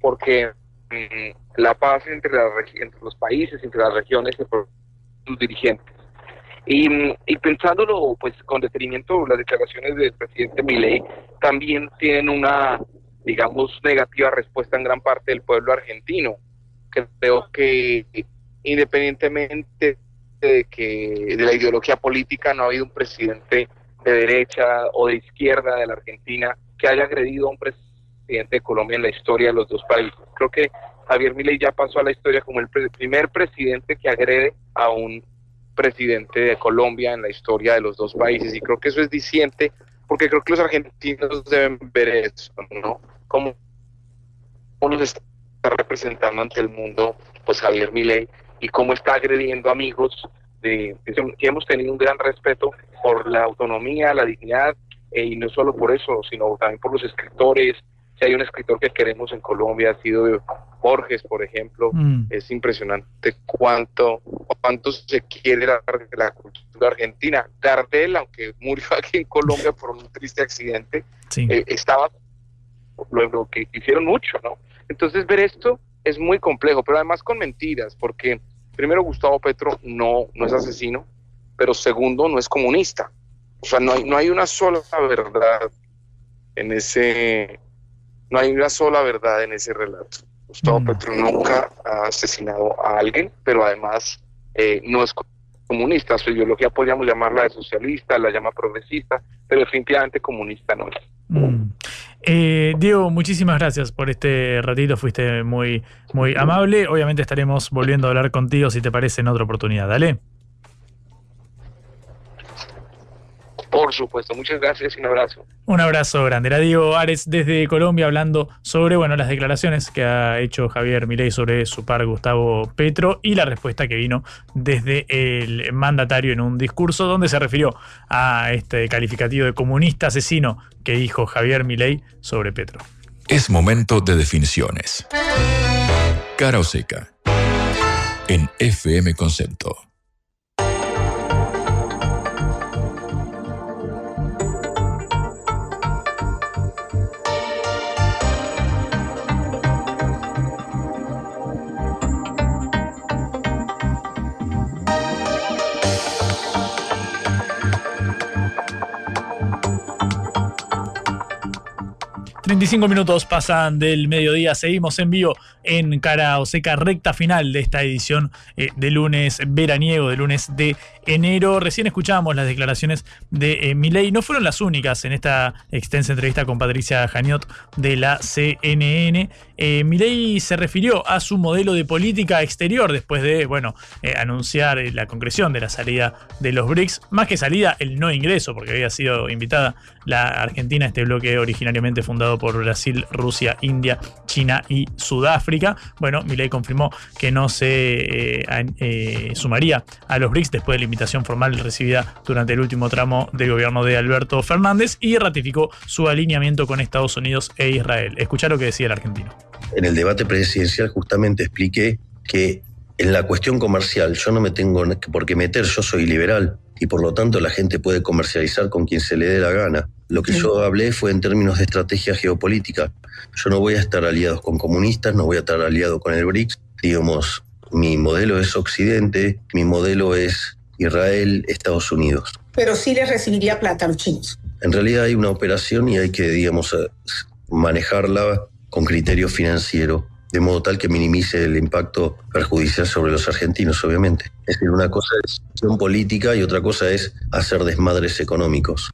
porque mm, la paz entre, entre los países, entre las regiones, se sus dirigentes. Y, y, pensándolo pues con detenimiento, las declaraciones del presidente Milei también tienen una, digamos, negativa respuesta en gran parte del pueblo argentino. Creo que independientemente de que de la ideología política no ha habido un presidente de derecha o de izquierda de la Argentina que haya agredido a un presidente de Colombia en la historia de los dos países. Creo que Javier Milei ya pasó a la historia como el primer presidente que agrede a un presidente de Colombia en la historia de los dos países y creo que eso es diciente porque creo que los argentinos deben ver eso, ¿no? Como uno se está representando ante el mundo, pues Javier Milei y cómo está agrediendo amigos de, que hemos tenido un gran respeto por la autonomía, la dignidad eh, y no solo por eso, sino también por los escritores. Si hay un escritor que queremos en Colombia, ha sido Borges, por ejemplo, Mm. es impresionante cuánto, cuánto se quiere la, la cultura argentina. Gardel, aunque murió aquí en Colombia por un triste accidente, eh, estaba lo, lo que hicieron mucho, ¿no? Entonces ver esto es muy complejo, pero además con mentiras, porque primero Gustavo Petro no, no es asesino, pero segundo no es comunista. O sea, no hay, no hay una sola verdad en ese, no hay una sola verdad en ese relato. Gustavo Petro nunca ha asesinado a alguien, pero además eh, no es comunista. Su ideología podríamos llamarla de socialista, la llama progresista, pero definitivamente comunista no es. Mm. Eh, Diego, muchísimas gracias por este ratito, fuiste muy, muy amable. Obviamente estaremos volviendo a hablar contigo si te parece en otra oportunidad. Dale. Por supuesto, muchas gracias y un abrazo. Un abrazo grande. Era Diego Ares desde Colombia hablando sobre bueno, las declaraciones que ha hecho Javier Milei sobre su par Gustavo Petro y la respuesta que vino desde el mandatario en un discurso donde se refirió a este calificativo de comunista asesino que dijo Javier Milei sobre Petro. Es momento de definiciones. Cara o seca. En FM Concepto. 35 minutos pasan del mediodía, seguimos en vivo en Cara o Seca, recta final de esta edición eh, de lunes veraniego, de lunes de enero. Recién escuchábamos las declaraciones de eh, Milei, no fueron las únicas en esta extensa entrevista con Patricia Janiot de la CNN. Eh, Milei se refirió a su modelo de política exterior después de, bueno, eh, anunciar eh, la concreción de la salida de los BRICS, más que salida, el no ingreso, porque había sido invitada la Argentina, este bloque originariamente fundado por Brasil, Rusia, India, China y Sudáfrica. Bueno, Milei confirmó que no se eh, eh, sumaría a los BRICS después de la invitación formal recibida durante el último tramo del gobierno de Alberto Fernández y ratificó su alineamiento con Estados Unidos e Israel. Escuchar lo que decía el argentino. En el debate presidencial justamente expliqué que en la cuestión comercial yo no me tengo por qué meter, yo soy liberal y por lo tanto la gente puede comercializar con quien se le dé la gana. Lo que yo hablé fue en términos de estrategia geopolítica. Yo no voy a estar aliado con comunistas, no voy a estar aliado con el BRICS. Digamos, mi modelo es Occidente, mi modelo es Israel, Estados Unidos. Pero sí les recibiría plata a los chinos. En realidad hay una operación y hay que, digamos, eh, manejarla con criterio financiero, de modo tal que minimice el impacto perjudicial sobre los argentinos, obviamente. Es decir, una cosa es acción política y otra cosa es hacer desmadres económicos.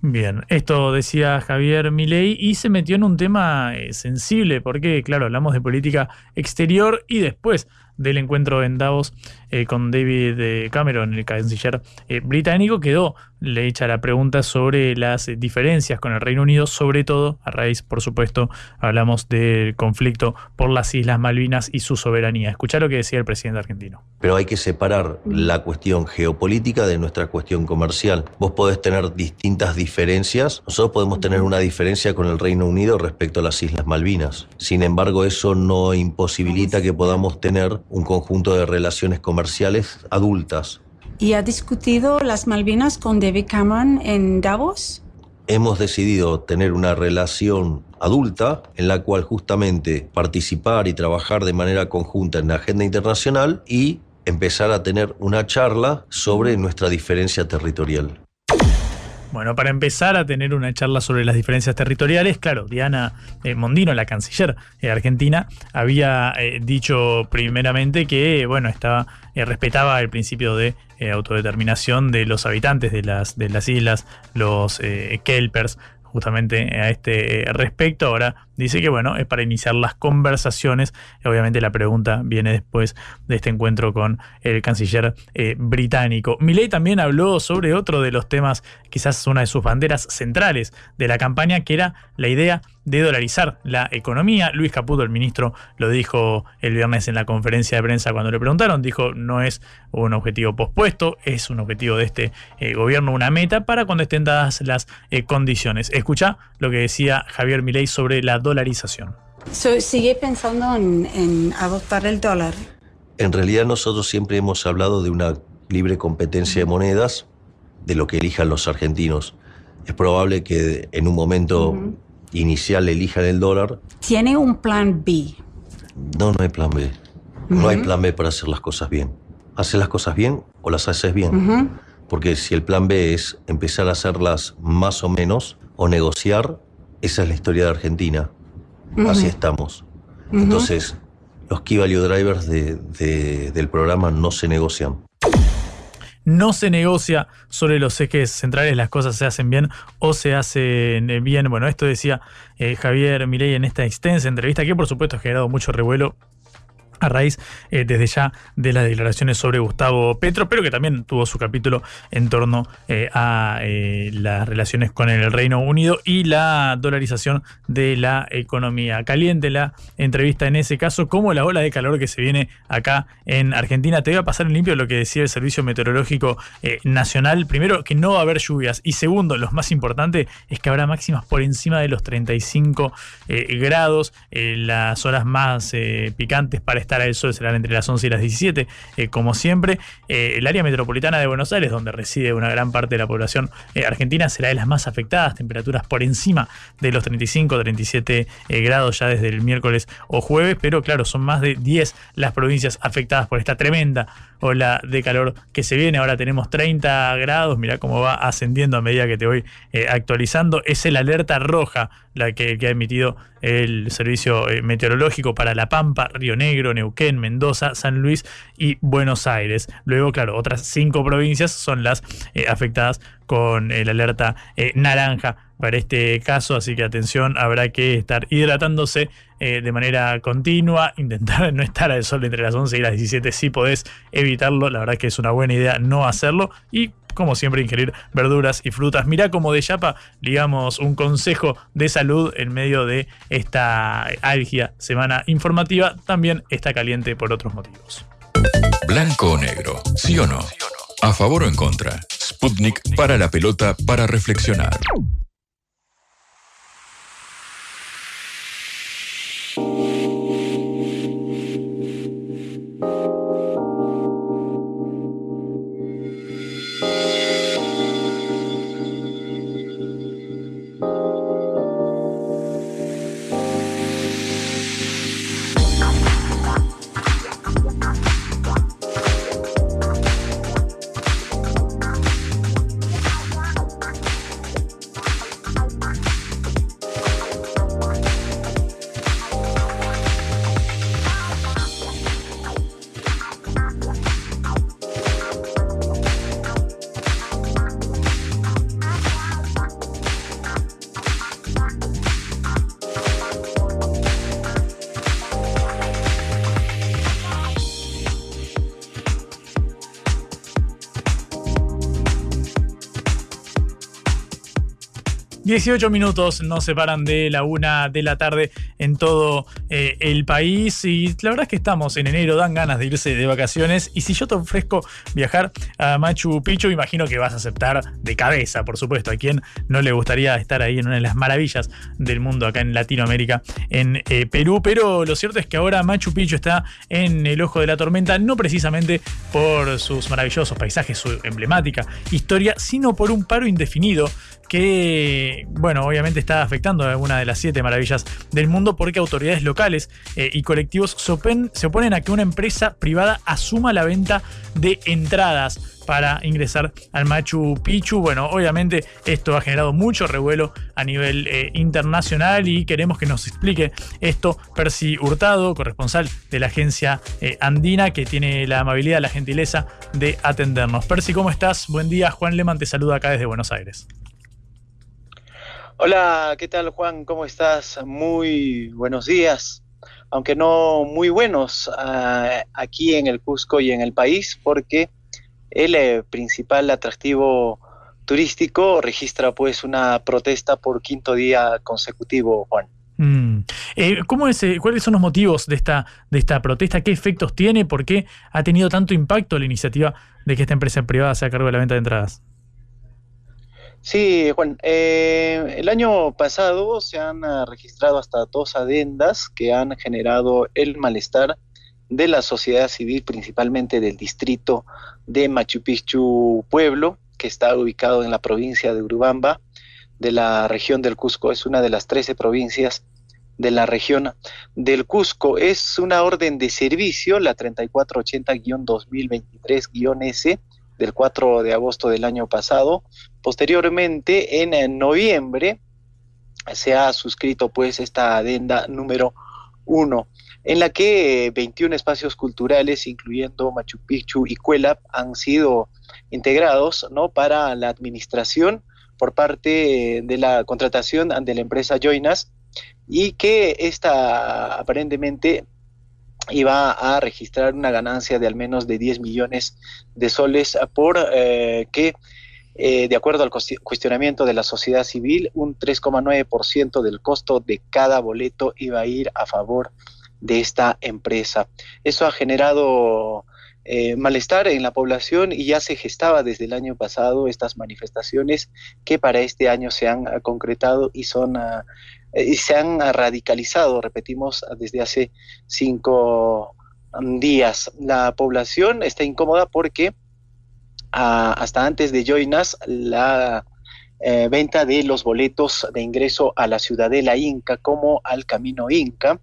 Bien, esto decía Javier Milei y se metió en un tema eh, sensible porque, claro, hablamos de política exterior y después del encuentro en Davos eh, con David eh, Cameron, el canciller eh, británico, quedó le hecha la pregunta sobre las diferencias con el Reino Unido, sobre todo a raíz, por supuesto, hablamos del conflicto por las Islas Malvinas y su soberanía. Escuchar lo que decía el presidente argentino. Pero hay que separar la cuestión geopolítica de nuestra cuestión comercial. Vos podés tener distintas diferencias. Nosotros podemos tener una diferencia con el Reino Unido respecto a las Islas Malvinas. Sin embargo, eso no imposibilita que podamos tener un conjunto de relaciones comerciales adultas. ¿Y ha discutido las Malvinas con David Cameron en Davos? hemos decidido tener una relación adulta en la cual justamente participar y trabajar de manera conjunta en la agenda internacional y empezar a tener una charla sobre nuestra diferencia territorial. Bueno, para empezar a tener una charla sobre las diferencias territoriales, claro, Diana eh, Mondino, la canciller eh, argentina, había eh, dicho primeramente que, bueno, estaba, eh, respetaba el principio de autodeterminación de los habitantes de las, de las islas, los Kelpers, justamente a este respecto. Ahora dice que bueno, es para iniciar las conversaciones. Obviamente la pregunta viene después de este encuentro con el canciller eh, británico. Milei también habló sobre otro de los temas, quizás una de sus banderas centrales de la campaña, que era la idea de dolarizar la economía. Luis Caputo, el ministro, lo dijo el viernes en la conferencia de prensa cuando le preguntaron. Dijo, no es un objetivo pospuesto, es un objetivo de este eh, gobierno, una meta para cuando estén dadas las eh, condiciones. Escucha lo que decía Javier Milei sobre la dolarización. ¿Sigue pensando en, en adoptar el dólar? En realidad nosotros siempre hemos hablado de una libre competencia de monedas, de lo que elijan los argentinos. Es probable que en un momento inicial elijan el dólar. ¿Tiene un plan B? No, no hay plan B. No hay plan B para hacer las cosas bien. Haces las cosas bien o las haces bien. Porque si el plan B es empezar a hacerlas más o menos o negociar, esa es la historia de Argentina. Así estamos. Entonces, los key value drivers del programa no se negocian no se negocia sobre los ejes centrales, las cosas se hacen bien o se hacen eh, bien. Bueno, esto decía eh, Javier Milei en esta extensa entrevista que por supuesto ha generado mucho revuelo a raíz eh, desde ya de las declaraciones sobre Gustavo Petro, pero que también tuvo su capítulo en torno eh, a eh, las relaciones con el Reino Unido y la dolarización de la economía. Caliente la entrevista en ese caso, como la ola de calor que se viene acá en Argentina. Te voy a pasar en limpio lo que decía el Servicio Meteorológico Nacional. Primero, que no va a haber lluvias. Y segundo, lo más importante es que habrá máximas por encima de los 35 grados. las horas más picantes para estar al sol serán entre las 11 y las 17, eh, como siempre. Eh, el área metropolitana de Buenos Aires, donde reside una gran parte de la población eh, argentina, será de las más afectadas, temperaturas por encima de los 35, 37 grados ya desde el miércoles o jueves, pero claro, son más de 10 las provincias afectadas por esta tremenda ola de calor que se viene. Ahora tenemos 30 grados, mira cómo va ascendiendo a medida que te voy actualizando. Es el alerta roja la que, ha emitido el Servicio Meteorológico para La Pampa, Río Negro, Neuquén, Mendoza, San Luis y Buenos Aires. Luego, claro, otras cinco provincias son las eh, afectadas con el alerta eh, naranja para este caso, así que atención, habrá que estar hidratándose eh, de manera continua, intentar no estar al sol entre las 11 y las 17 si podés evitarlo, la verdad que es una buena idea no hacerlo y como siempre, ingerir verduras y frutas. Mirá como de Yapa digamos, un consejo de salud en medio de esta álgida semana informativa. También está caliente por otros motivos. Blanco o negro, sí o no. A favor o en contra. Sputnik para la pelota para reflexionar. Shh. 18 minutos nos separan de la una de la tarde en todo eh, el país. Y la verdad es que estamos en enero, dan ganas de irse de vacaciones. Y si yo te ofrezco viajar a Machu Picchu, imagino que vas a aceptar de cabeza, por supuesto, a quien no le gustaría estar ahí en una de las maravillas del mundo acá en Latinoamérica, en eh, Perú, pero lo cierto es que ahora Machu Picchu está en el ojo de la tormenta, no precisamente por sus maravillosos paisajes, su emblemática historia, sino por un paro indefinido que, bueno, obviamente está afectando a alguna de las siete maravillas del mundo porque autoridades locales eh, y colectivos se oponen, a que una empresa privada asuma la venta de entradas para ingresar al Machu Picchu. Bueno, obviamente esto ha generado mucho revuelo a nivel eh, internacional y queremos que nos explique esto Percy Hurtado, corresponsal de la agencia eh, andina, que tiene la amabilidad, la gentileza de atendernos. Percy, ¿cómo estás? Buen día, Juan Leman te saluda acá desde Buenos Aires. Hola, ¿qué tal Juan? ¿Cómo estás? Muy buenos días, aunque no muy buenos uh, aquí en el Cusco y en el país, porque el eh, principal atractivo turístico registra pues una protesta por quinto día consecutivo, Juan. Mm. Eh, ¿cómo es, eh, ¿Cuáles son los motivos de esta, de esta protesta? ¿Qué efectos tiene? ¿Por qué ha tenido tanto impacto la iniciativa de que esta empresa privada se haga cargo de la venta de entradas? Sí, Juan. Eh, el año pasado se han uh, registrado hasta dos adendas que han generado el malestar de la sociedad civil, principalmente del distrito de Machu Picchu Pueblo, que está ubicado en la provincia de Urubamba, de la región del Cusco. Es una de las 13 provincias de la región del Cusco. Es una orden de servicio, la 3480-2023-S, del 4 de agosto del año pasado. Posteriormente, en noviembre, se ha suscrito pues esta adenda número 1, en la que 21 espacios culturales, incluyendo Machu Picchu y Cuelap, han sido integrados ¿no? para la administración por parte de la contratación de la empresa Joinas y que esta aparentemente iba a registrar una ganancia de al menos de 10 millones de soles por eh, que, eh, de acuerdo al cuestionamiento de la sociedad civil, un 3,9% del costo de cada boleto iba a ir a favor de esta empresa. Eso ha generado eh, malestar en la población y ya se gestaba desde el año pasado estas manifestaciones que para este año se han uh, concretado y son uh, y se han radicalizado, repetimos, desde hace cinco días. La población está incómoda porque uh, hasta antes de Joinas la eh, venta de los boletos de ingreso a la ciudadela Inca como al Camino Inca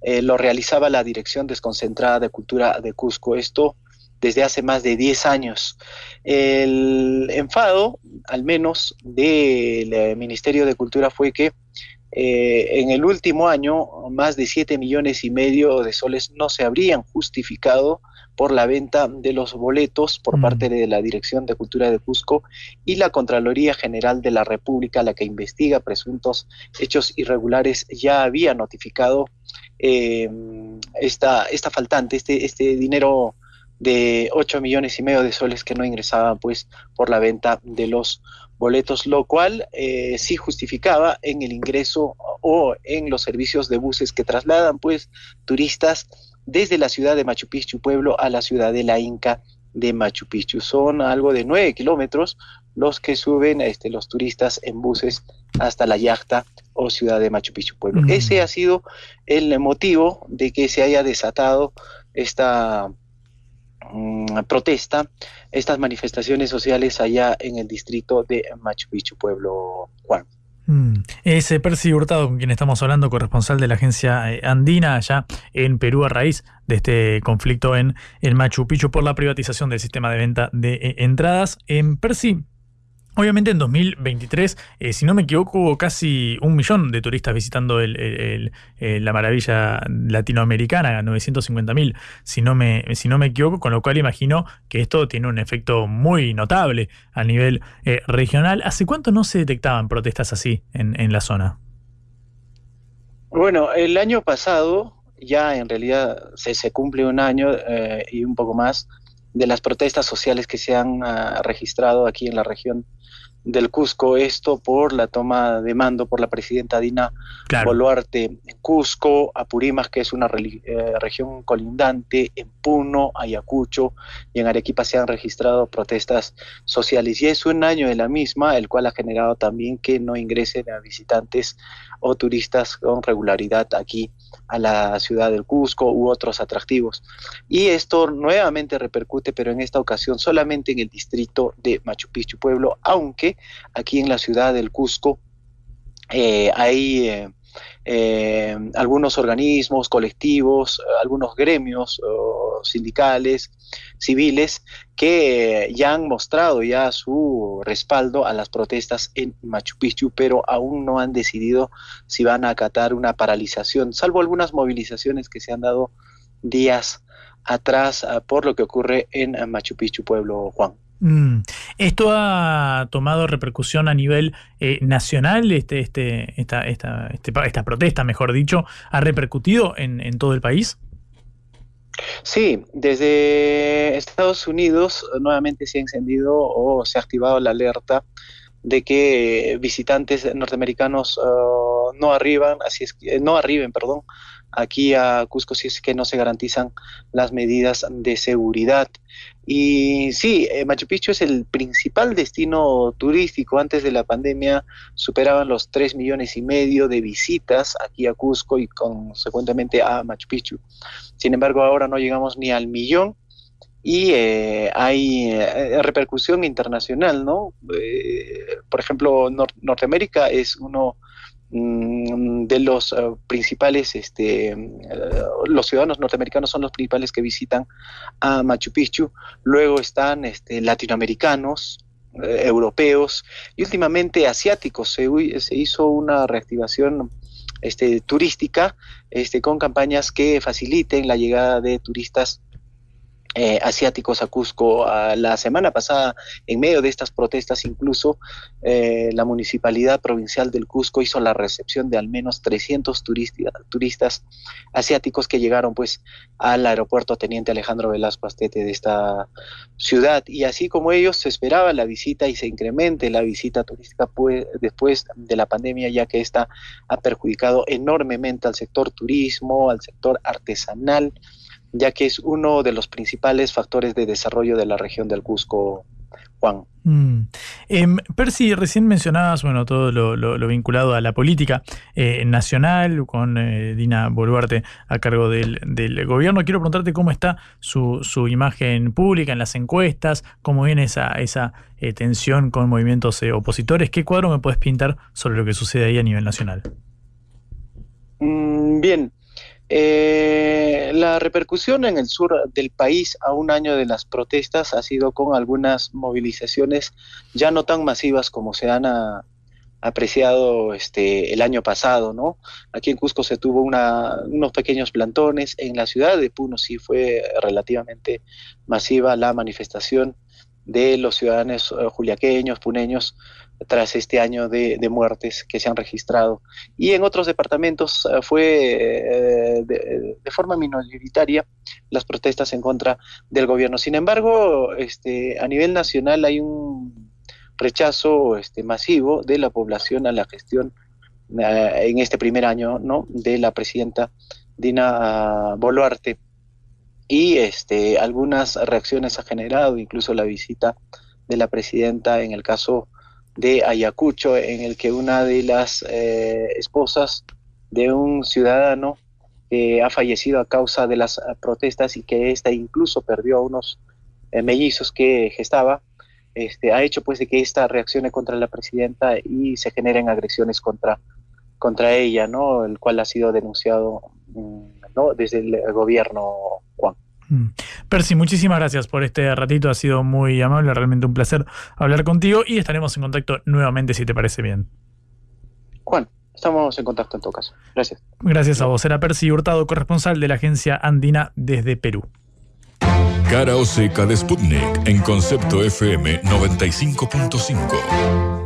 eh, lo realizaba la Dirección Desconcentrada de Cultura de Cusco. Esto desde hace más de 10 años. El enfado, al menos, del eh, Ministerio de Cultura fue que en el último año más de 7 millones y medio de soles no se habrían justificado por la venta de los boletos por mm. parte de la Dirección de Cultura de Cusco y la Contraloría General de la República, la que investiga presuntos hechos irregulares, ya había notificado eh, esta, esta faltante, este, este dinero de 8 millones y medio de soles que no ingresaban pues por la venta de los boletos, lo cual eh, sí justificaba en el ingreso o en los servicios de buses que trasladan pues turistas desde la ciudad de Machu Picchu Pueblo a la ciudad de la Inca de Machu Picchu. Son algo de 9 kilómetros los que suben este, los turistas en buses hasta la yachta o ciudad de Machu Picchu Pueblo. Mm. Ese ha sido el motivo de que se haya desatado esta protesta, estas manifestaciones sociales allá en el distrito de Machu Picchu Pueblo, Juan. Mm. Es Percy Hurtado con quien estamos hablando, corresponsal de la agencia eh, andina allá en Perú a raíz de este conflicto en el Machu Picchu por la privatización del sistema de venta de eh, entradas. En Percy, Obviamente en 2023, eh, si no me equivoco, hubo casi un millón de turistas visitando el, la maravilla latinoamericana, 950.000, si, no me, si no me equivoco, con lo cual imagino que esto tiene un efecto muy notable a nivel eh, regional. ¿Hace cuánto no se detectaban protestas así en, la zona? Bueno, el año pasado, ya en realidad se, cumple un año eh, y un poco más de las protestas sociales que se han uh, registrado aquí en la región del Cusco, esto por la toma de mando por la presidenta Dina Boluarte en Cusco, Apurímac, que es una eh, región colindante, en Puno, Ayacucho y en Arequipa se han registrado protestas sociales. Y es un año de la misma, el cual ha generado también que no ingresen a visitantes o turistas con regularidad aquí a la ciudad del Cusco u otros atractivos. Y esto nuevamente repercute, pero en esta ocasión solamente en el distrito de Machu Picchu Pueblo, aunque aquí en la ciudad del Cusco eh, hay eh, eh, algunos organismos, colectivos, algunos gremios sindicales, civiles, que ya han mostrado ya su respaldo a las protestas en Machu Picchu, pero aún no han decidido si van a acatar una paralización, salvo algunas movilizaciones que se han dado días atrás ah, por lo que ocurre en Machu Picchu, pueblo Juan. Mm. ¿Esto ha tomado repercusión a nivel eh, nacional? Este, este, esta, esta, este, esta protesta, mejor dicho, ¿ha repercutido en, en todo el país? Sí, desde Estados Unidos nuevamente se ha encendido o se ha activado la alerta de que visitantes norteamericanos uh, no arriban, así es que, no arriben, perdón, aquí a Cusco si es que no se garantizan las medidas de seguridad. Y sí, eh, Machu Picchu es el principal destino turístico. Antes de la pandemia superaban los 3 millones y medio de visitas aquí a Cusco y consecuentemente a Machu Picchu. Sin embargo, ahora no llegamos ni al millón y eh, hay eh, repercusión internacional, ¿no? por ejemplo, Norteamérica es uno de los eh, principales, este, eh, los ciudadanos norteamericanos son los principales que visitan a Machu Picchu, luego están este, latinoamericanos, eh, europeos y últimamente asiáticos. Se, se, hizo una reactivación este, turística este, con campañas que faciliten la llegada de turistas eh, asiáticos a Cusco. la semana pasada, en medio de estas protestas, incluso eh, la Municipalidad Provincial del Cusco hizo la recepción de al menos 300 turistas asiáticos que llegaron pues al aeropuerto Teniente Alejandro Velasco Astete de esta ciudad. Y así como ellos, se esperaba la visita y se incremente la visita turística pues, después de la pandemia, ya que esta ha perjudicado enormemente al sector turismo, al sector artesanal, ya que es uno de los principales factores de desarrollo de la región del Cusco, Juan. Mm. Em, Percy, recién mencionabas bueno, todo lo, vinculado a la política eh, nacional con eh, Dina Boluarte a cargo del, gobierno. Quiero preguntarte cómo está su, imagen pública en las encuestas, cómo viene esa, esa eh, tensión con movimientos opositores. ¿Qué cuadro me puedes pintar sobre lo que sucede ahí a nivel nacional? Mm, bien, eh, la repercusión en el sur del país a un año de las protestas ha sido con algunas movilizaciones ya no tan masivas como se han apreciado este, el año pasado, ¿no? Aquí en Cusco se tuvo unos pequeños plantones, en la ciudad de Puno sí fue relativamente masiva la manifestación de los ciudadanos eh, juliaqueños, puneños, tras este año de, muertes que se han registrado. Y en otros departamentos eh, fue eh, de, forma minoritaria las protestas en contra del gobierno. Sin embargo, este, a nivel nacional hay un rechazo este, masivo de la población a la gestión en este primer año ¿no? de la presidenta Dina Boluarte y este, algunas reacciones ha generado, incluso la visita de la presidenta en el caso de Ayacucho, en el que una de las eh, esposas de un ciudadano que ha fallecido a causa de las protestas y que ésta incluso perdió a unos eh, mellizos que gestaba, este, ha hecho pues de que esta reaccione contra la presidenta y se generen agresiones contra, contra ella, ¿no? El cual ha sido denunciado mm, ¿no? desde el gobierno Juan. Mm. Percy, muchísimas gracias por este ratito, ha sido muy amable, realmente un placer hablar contigo y estaremos en contacto nuevamente si te parece bien. Juan, estamos en contacto en todo caso. Gracias. Gracias a vos. Era Percy Hurtado, corresponsal de la agencia Andina desde Perú. Cara o seca de Sputnik en concepto FM 95.5.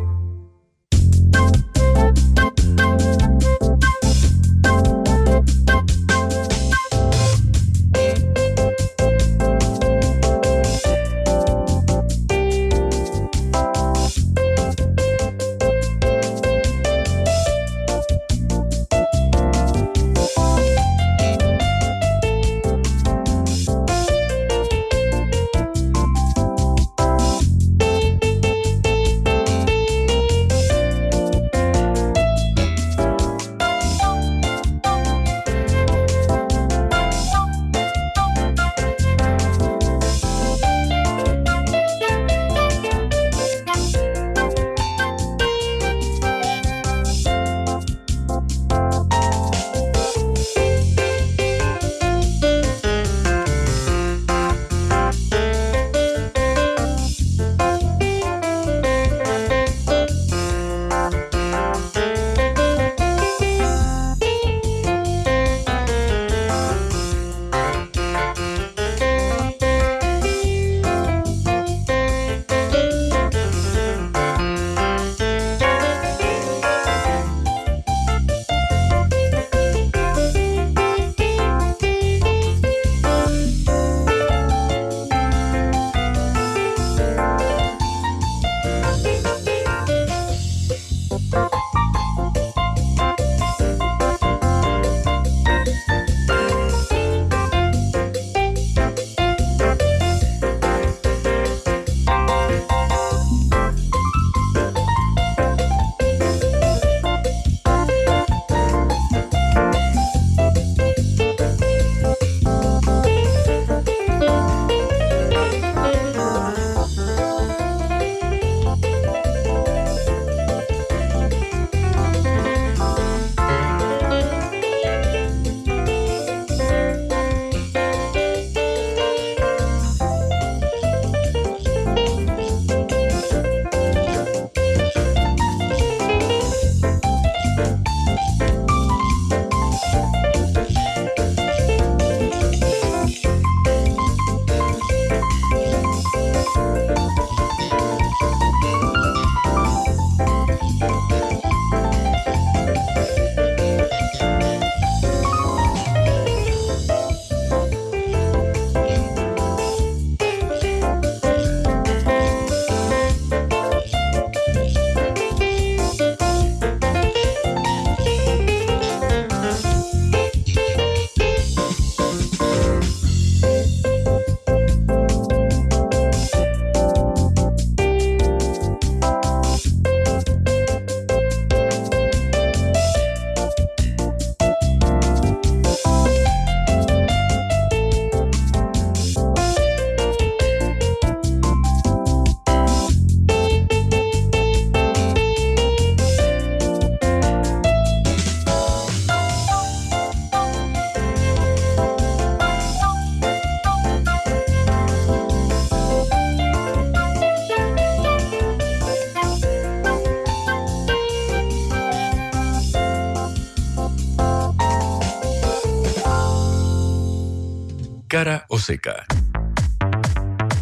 Cara o seca.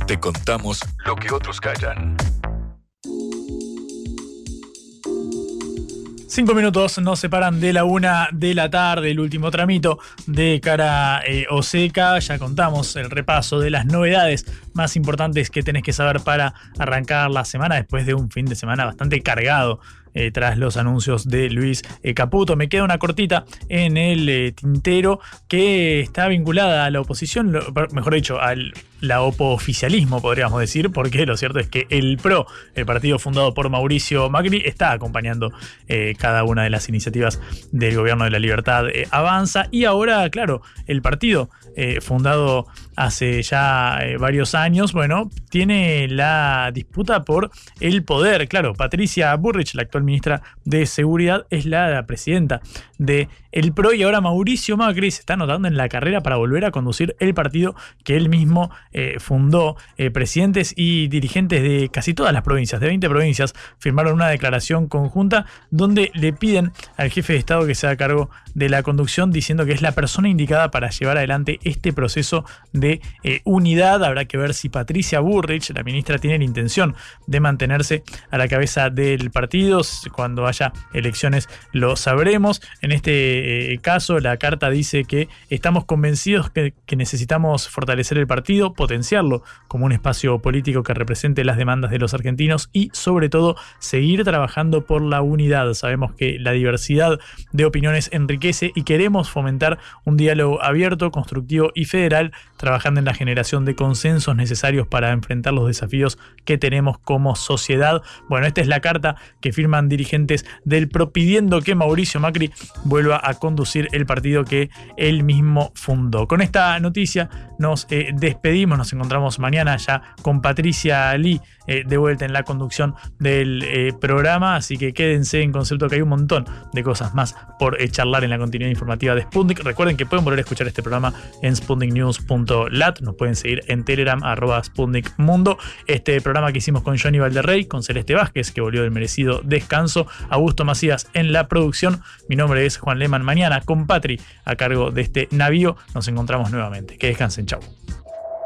Te contamos lo que otros callan. Cinco minutos nos separan de la una de la tarde, el último tramito de cara eh, o seca. Ya contamos el repaso de las novedades más importantes que tenés que saber para arrancar la semana después de un fin de semana bastante cargado eh, tras los anuncios de Luis eh, Caputo. Me queda una cortita en el eh, tintero que está vinculada a la oposición, mejor dicho, al la oficialismo, podríamos decir, porque lo cierto es que el PRO, el partido fundado por Mauricio Macri, está acompañando cada una de las iniciativas del gobierno de la libertad avanza. Y ahora, claro, el partido fundado hace ya varios años, bueno, tiene la disputa por el poder. Claro, Patricia Burrich, la actual ministra de Seguridad, es la presidenta de el PRO y ahora Mauricio Macri se está anotando en la carrera para volver a conducir el partido que él mismo eh, fundó. Eh, presidentes y dirigentes de casi todas las provincias, de 20 provincias, firmaron una declaración conjunta donde le piden al jefe de Estado que se haga cargo de la conducción diciendo que es la persona indicada para llevar adelante este proceso de eh, unidad. Habrá que ver si Patricia Burrich, la ministra, tiene la intención de mantenerse a la cabeza del partido. Cuando haya elecciones lo sabremos. En este eh, caso, la carta dice que estamos convencidos que, necesitamos fortalecer el partido, potenciarlo como un espacio político que represente las demandas de los argentinos y sobre todo seguir trabajando por la unidad. Sabemos que la diversidad de opiniones enriquece y queremos fomentar un diálogo abierto, constructivo y federal, trabajando en la generación de consensos necesarios para enfrentar los desafíos que tenemos como sociedad. Bueno, esta es la carta que firman dirigentes del PRO pidiendo que Mauricio Macri vuelva a a conducir el partido que él mismo fundó. Con esta noticia nos eh, despedimos, nos encontramos mañana ya con Patricia Lee eh, de vuelta en la conducción del eh, programa, así que quédense en concepto que hay un montón de cosas más por charlar en la continuidad informativa de Sputnik. Recuerden que pueden volver a escuchar este programa en sputniknews.lat, nos pueden seguir en Telegram arroba. Este programa que hicimos con Johnny Valderrey, con Celeste Vázquez, que volvió del merecido descanso, Augusto Macías en la producción. Mi nombre es Juan Mañana con Patri a cargo de este navío. Nos encontramos nuevamente. Que descansen, chau.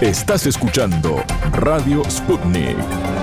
Estás escuchando Radio Sputnik.